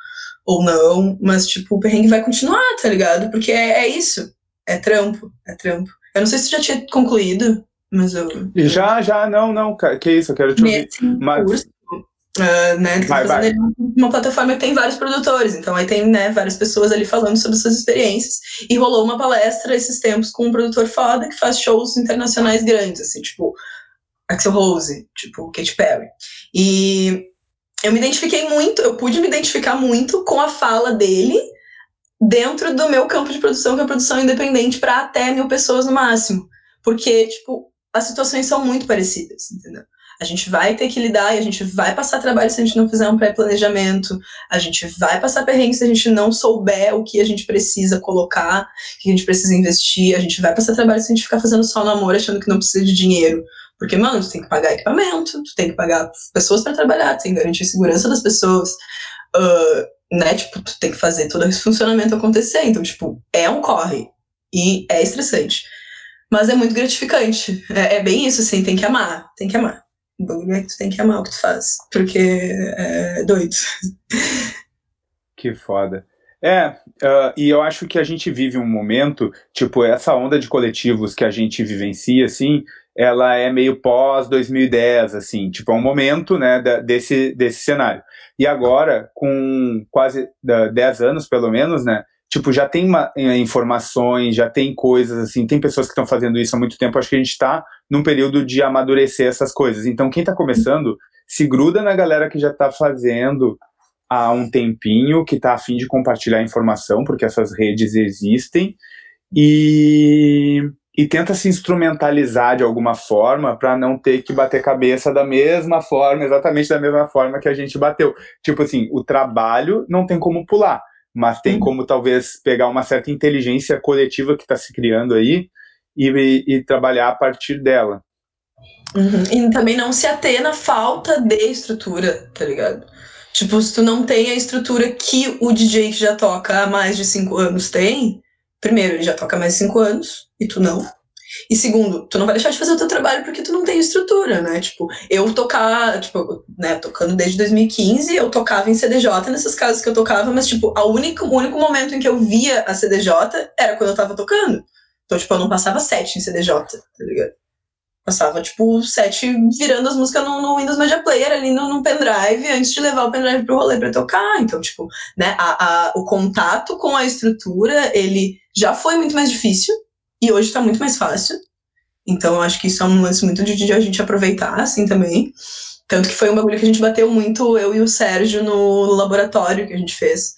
ou não. Mas, tipo, o perrengue vai continuar, tá ligado? Porque é, é isso. É trampo, é trampo. Eu não sei se tu já tinha concluído. Mas eu. Já, já, não, não, que isso, eu quero te ouvir. Mas... Curso, uh, né, vai, vai. uma plataforma que tem vários produtores, então aí tem né, várias pessoas ali falando sobre suas experiências. E rolou uma palestra esses tempos com um produtor foda que faz shows internacionais grandes, assim, tipo Axel Rose, tipo Katy Perry. E eu me identifiquei muito, eu pude me identificar muito com a fala dele dentro do meu campo de produção, que é a produção independente, para até mil pessoas no máximo. Porque, tipo, as situações são muito parecidas, entendeu? A gente vai ter que lidar e a gente vai passar trabalho se a gente não fizer um pré-planejamento, a gente vai passar perrengue se a gente não souber o que a gente precisa colocar, o que a gente precisa investir, a gente vai passar trabalho se a gente ficar fazendo só no amor achando que não precisa de dinheiro. Porque, mano, tu tem que pagar equipamento, tu tem que pagar pessoas para trabalhar, tu tem que garantir a segurança das pessoas, uh, né? Tipo, tu tem que fazer todo esse funcionamento acontecer. Então, tipo, é um corre. E é estressante. Mas é muito gratificante. É, é, bem isso, assim, tem que amar, tem que amar. O bagulho é que tu tem que amar o que tu faz, porque é doido. Que foda. É, uh, e eu acho que a gente vive um momento, tipo, essa onda de coletivos que a gente vivencia, assim, ela é meio pós-2010, assim, tipo, é um momento, né, desse, desse cenário. E agora, com quase 10 anos, pelo menos, né, tipo, já tem uma, eh, informações, já tem coisas, assim, tem pessoas que estão fazendo isso há muito tempo, acho que a gente está num período de amadurecer essas coisas. Então, quem está começando, se gruda na galera que já está fazendo há um tempinho, que está afim de compartilhar informação, porque essas redes existem, e, e tenta se instrumentalizar de alguma forma para não ter que bater cabeça da mesma forma, exatamente da mesma forma que a gente bateu. Tipo assim, o trabalho não tem como pular mas tem como talvez pegar uma certa inteligência coletiva que está se criando aí e, e, e, trabalhar a partir dela. Uhum. E também não se ater na falta de estrutura, tá ligado? Tipo, se tu não tem a estrutura que o DJ que já toca há mais de cinco anos tem, primeiro, ele já toca há mais de cinco anos, e tu não. E segundo, tu não vai deixar de fazer o teu trabalho porque tu não tem estrutura, né? Tipo, eu tocar, tipo, né, tocando desde 2015, eu tocava em CDJ nessas casas que eu tocava, mas, tipo, a única, o único momento em que eu via a CDJ era quando eu tava tocando. Então, tipo, eu não passava sete em CDJ, tá ligado? Passava, tipo, sete virando as músicas no, no Windows Media Player ali no, no, pendrive antes de levar o pendrive pro rolê pra tocar. Então, tipo, né, a, a, o contato com a estrutura, ele já foi muito mais difícil, e hoje está muito mais fácil. Então, eu acho que isso é um lance muito de, de a gente aproveitar, assim, também. Tanto que foi um bagulho que a gente bateu muito, eu e o Sérgio, no laboratório que a gente fez,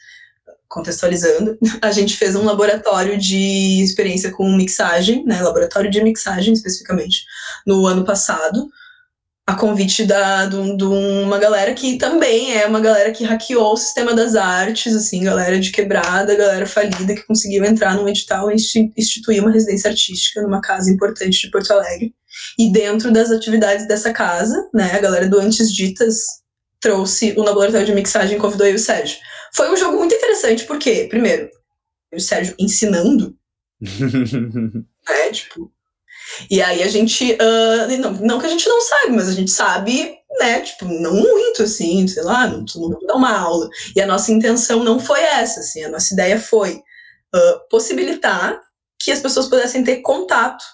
contextualizando. [laughs] A gente fez um laboratório de experiência com mixagem, né? Laboratório de mixagem, especificamente, no ano passado a convite da, de, de, uma galera que também é uma galera que hackeou o sistema das artes, assim, galera de quebrada, galera falida, que conseguiu entrar num edital e instituir uma residência artística numa casa importante de Porto Alegre. E dentro das atividades dessa casa, né, a galera do Antes Ditas trouxe o laboratório de mixagem e convidou eu e o Sérgio. Foi um jogo muito interessante, porque, primeiro, eu e o Sérgio ensinando, [laughs] é, tipo, e aí a gente. Uh, não, não que a gente não sabe, mas a gente sabe, né? Tipo, não muito, assim, sei lá, não, não dar uma aula. E a nossa intenção não foi essa, assim, a nossa ideia foi uh, possibilitar que as pessoas pudessem ter contato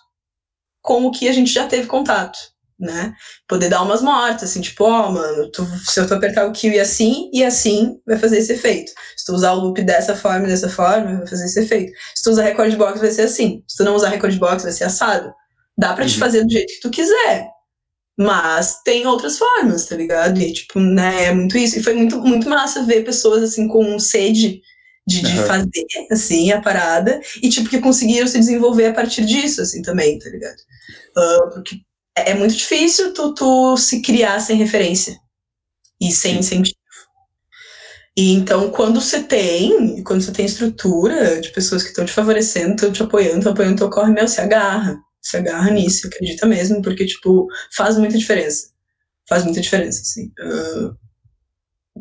com o que a gente já teve contato. Né? Poder dar umas mortas, assim, tipo, ó, oh, mano, tu, se eu tu apertar o kill e assim, e assim, vai fazer esse efeito. Se tu usar o loop dessa forma e dessa forma, vai fazer esse efeito. Se tu usar record box, vai ser assim. Se tu não usar record box, vai ser assado. Dá pra uhum. te fazer do jeito que tu quiser. Mas tem outras formas, tá ligado? E, tipo, né, é muito isso. E foi muito, muito massa ver pessoas, assim, com sede de, de uhum. fazer, assim, a parada. E, tipo, que conseguiram se desenvolver a partir disso, assim, também, tá ligado? Uh, porque é, é muito difícil tu, tu se criar sem referência. E sem Sim. incentivo. E então, quando você tem, quando você tem estrutura de pessoas que estão te favorecendo, estão te apoiando, estão apoiando teu corre, meu, se agarra se agarra nisso, acredita mesmo, porque, tipo, faz muita diferença. Faz muita diferença, assim. Uh,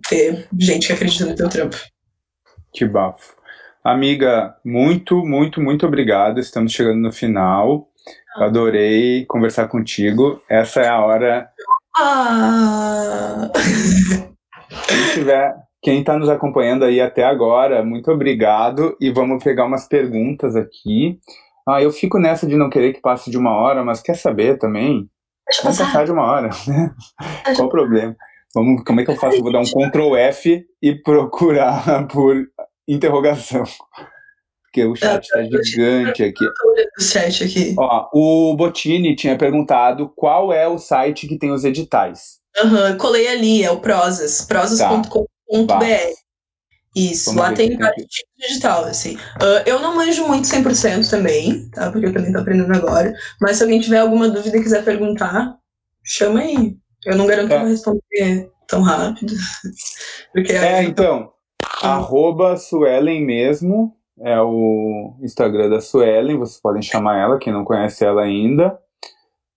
ter gente que acredita no teu trampo. Que bafo. Amiga, muito, muito, muito obrigado. Estamos chegando no final. Adorei conversar contigo. Essa é a hora. Ah. Quem tiver, quem está nos acompanhando aí até agora, muito obrigado. E vamos pegar umas perguntas aqui. Ah, eu fico nessa de não querer que passe de uma hora, mas quer saber também? Deixa Vamos passar de uma hora, né? Qual o problema? Vamos, como é que eu faço? Vou dar um Ctrl F e procurar [laughs] por interrogação. Porque o chat está gigante aqui. O chat aqui. Ó, o Botini tinha perguntado qual é o site que tem os editais. Uhum, colei ali, é o Prozas, prozas.com.br. Tá. Isso, Vamos lá tem vários tipos de digital, assim. Uh, eu não manjo muito 100% também, tá? Porque eu também tô aprendendo agora. Mas se alguém tiver alguma dúvida e quiser perguntar, chama aí. Eu não garanto é. que eu vou responder tão rápido. [laughs] porque é, então, arroba Suelen mesmo, é o Instagram da Suelen, vocês podem chamar ela, quem não conhece ela ainda.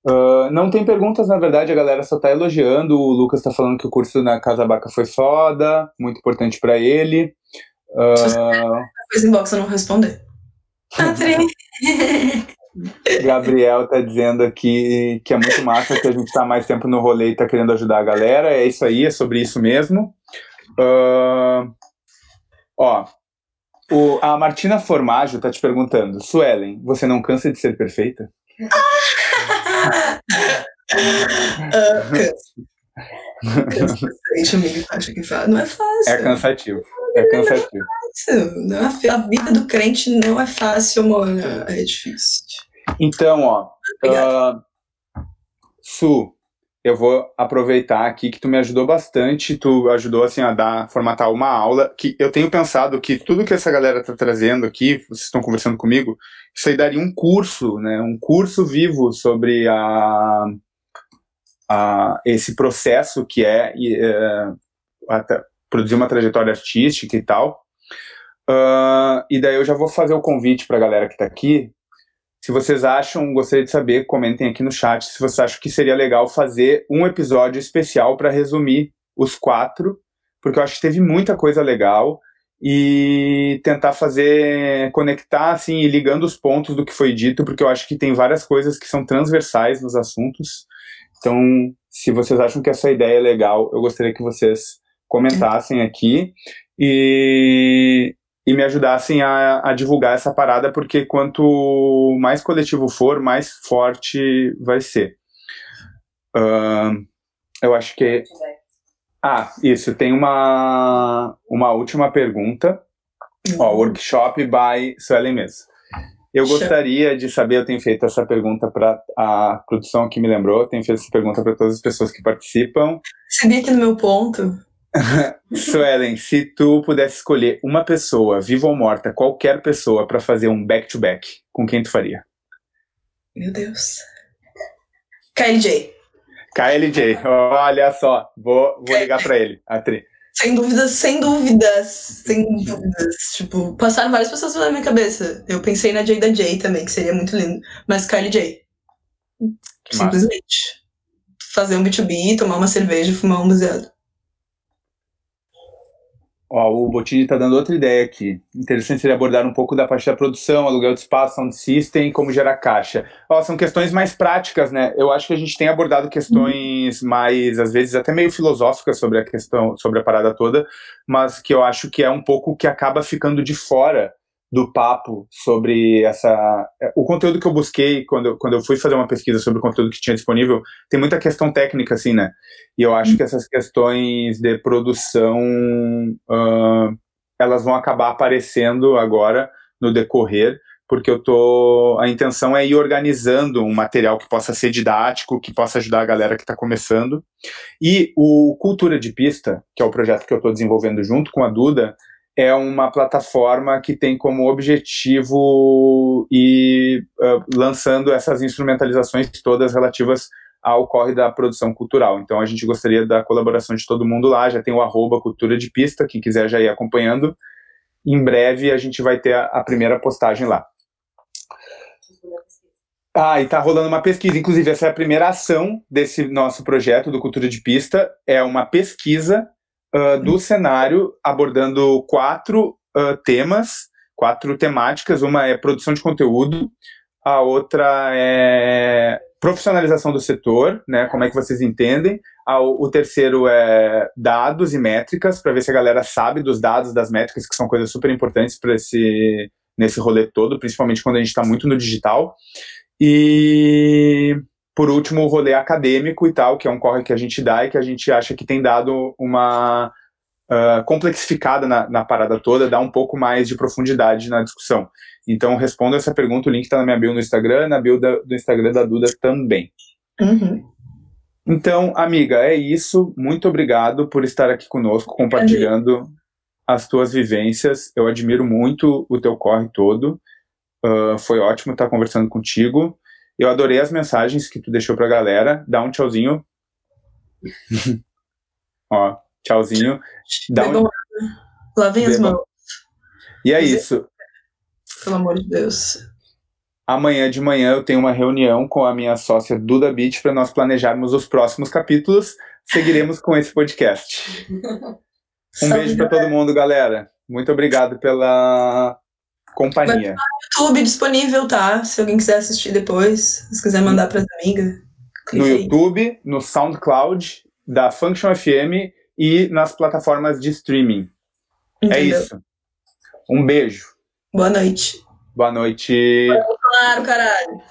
Uh, não tem perguntas, na verdade, a galera só tá elogiando. O Lucas tá falando que o curso na Casa Baca foi foda, muito importante para ele. Uh... Coisa inbox eu não responder. [laughs] Gabriel tá dizendo aqui que é muito massa que a gente tá mais tempo no rolê e tá querendo ajudar a galera. É isso aí, é sobre isso mesmo. Uh, ó, o, a Martina Formaggio tá te perguntando: Suelen, você não cansa de ser perfeita? Não é fácil. É cansativo. É cansativo. Não é fácil. A vida do crente não é fácil, mano. É difícil. Então, ó. Uh, Su, eu vou aproveitar aqui que tu me ajudou bastante, tu ajudou assim a dar, formatar uma aula, que eu tenho pensado que tudo que essa galera tá trazendo aqui, vocês estão conversando comigo, isso aí daria um curso, né, um curso vivo sobre a, a esse processo que é, é produzir uma trajetória artística e tal. Uh, e daí eu já vou fazer o convite para a galera que está aqui se vocês acham, gostaria de saber, comentem aqui no chat se vocês acham que seria legal fazer um episódio especial para resumir os quatro, porque eu acho que teve muita coisa legal e tentar fazer conectar assim e ligando os pontos do que foi dito, porque eu acho que tem várias coisas que são transversais nos assuntos. Então, se vocês acham que essa ideia é legal, eu gostaria que vocês comentassem aqui. E e me ajudassem a, a, divulgar essa parada, porque quanto mais coletivo for, mais forte vai ser. Uh, eu acho que. Ah, isso, tem uma, uma última pergunta. Ó, uhum. workshop by Suelen Mesa. Eu gostaria de saber, eu tenho feito essa pergunta para a produção que me lembrou, tenho feito essa pergunta para todas as pessoas que participam. Sabia que no meu ponto [laughs] Suelen, se tu pudesse escolher uma pessoa, viva ou morta, qualquer pessoa, para fazer um back-to-back, -back, com quem tu faria? Meu Deus. KLJ. KLJ, olha só, vou, vou ligar para ele, Atri. Sem dúvidas, sem dúvidas, sem dúvidas. Tipo, passaram várias pessoas na minha cabeça. Eu pensei na Jada J também, que seria muito lindo. Mas KLJ. Simplesmente. Fazer um B2B, tomar uma cerveja e fumar um baseado. Ó, o Botini está dando outra ideia aqui. Interessante seria abordar um pouco da parte da produção, aluguel de espaço, sound system, como gerar caixa. Ó, são questões mais práticas, né? Eu acho que a gente tem abordado questões mais, às vezes, até meio filosóficas sobre a questão, sobre a parada toda, mas que eu acho que é um pouco que acaba ficando de fora do papo sobre essa. O conteúdo que eu busquei quando, quando eu fui fazer uma pesquisa sobre o conteúdo que tinha disponível, tem muita questão técnica, assim, né? E eu acho que essas questões de produção uh, elas vão acabar aparecendo agora no decorrer, porque eu tô. A intenção é ir organizando um material que possa ser didático, que possa ajudar a galera que está começando. E o Cultura de Pista, que é o projeto que eu estou desenvolvendo junto com a Duda, é uma plataforma que tem como objetivo ir uh, lançando essas instrumentalizações todas relativas ao corre da produção cultural. Então a gente gostaria da colaboração de todo mundo lá, já tem o arroba cultura de pista, quem quiser já ir acompanhando. Em breve a gente vai ter a, a primeira postagem lá. Ah, e tá rolando uma pesquisa. Inclusive, essa é a primeira ação desse nosso projeto do Cultura de Pista. É uma pesquisa uh, do cenário, abordando quatro uh, temas, quatro temáticas. Uma é produção de conteúdo, a outra é profissionalização do setor, né? Como é que vocês entendem? O terceiro é dados e métricas, para ver se a galera sabe dos dados, das métricas, que são coisas super importantes para esse nesse rolê todo, principalmente quando a gente está muito no digital. E por último, o rolê acadêmico e tal, que é um corre que a gente dá e que a gente acha que tem dado uma uh, complexificada na, na, parada toda, dá um pouco mais de profundidade na discussão. Então, respondo essa pergunta, o link está na minha bio no Instagram, na bio da, do Instagram da Duda também. Uhum. Então, amiga, é isso. Muito obrigado por estar aqui conosco, compartilhando as tuas vivências. Eu admiro muito o teu corre todo. Uh, foi ótimo estar conversando contigo. Eu adorei as mensagens que tu deixou pra galera. Dá um tchauzinho. [laughs] Ó, tchauzinho. Dá um... Lavem as mãos. E é isso. Pelo amor de Deus. Amanhã de manhã eu tenho uma reunião com a minha sócia Duda Beach para nós planejarmos os próximos capítulos. Seguiremos com esse podcast. [laughs] Um beijo para todo mundo, galera. Muito obrigado pela companhia. no YouTube disponível, tá? Se alguém quiser assistir depois, se quiser mandar para as amigas. No aí. YouTube, no SoundCloud, da Function FM e nas plataformas de streaming. É Entendeu? É isso. Um beijo. Boa noite. Boa noite. Claro, caralho.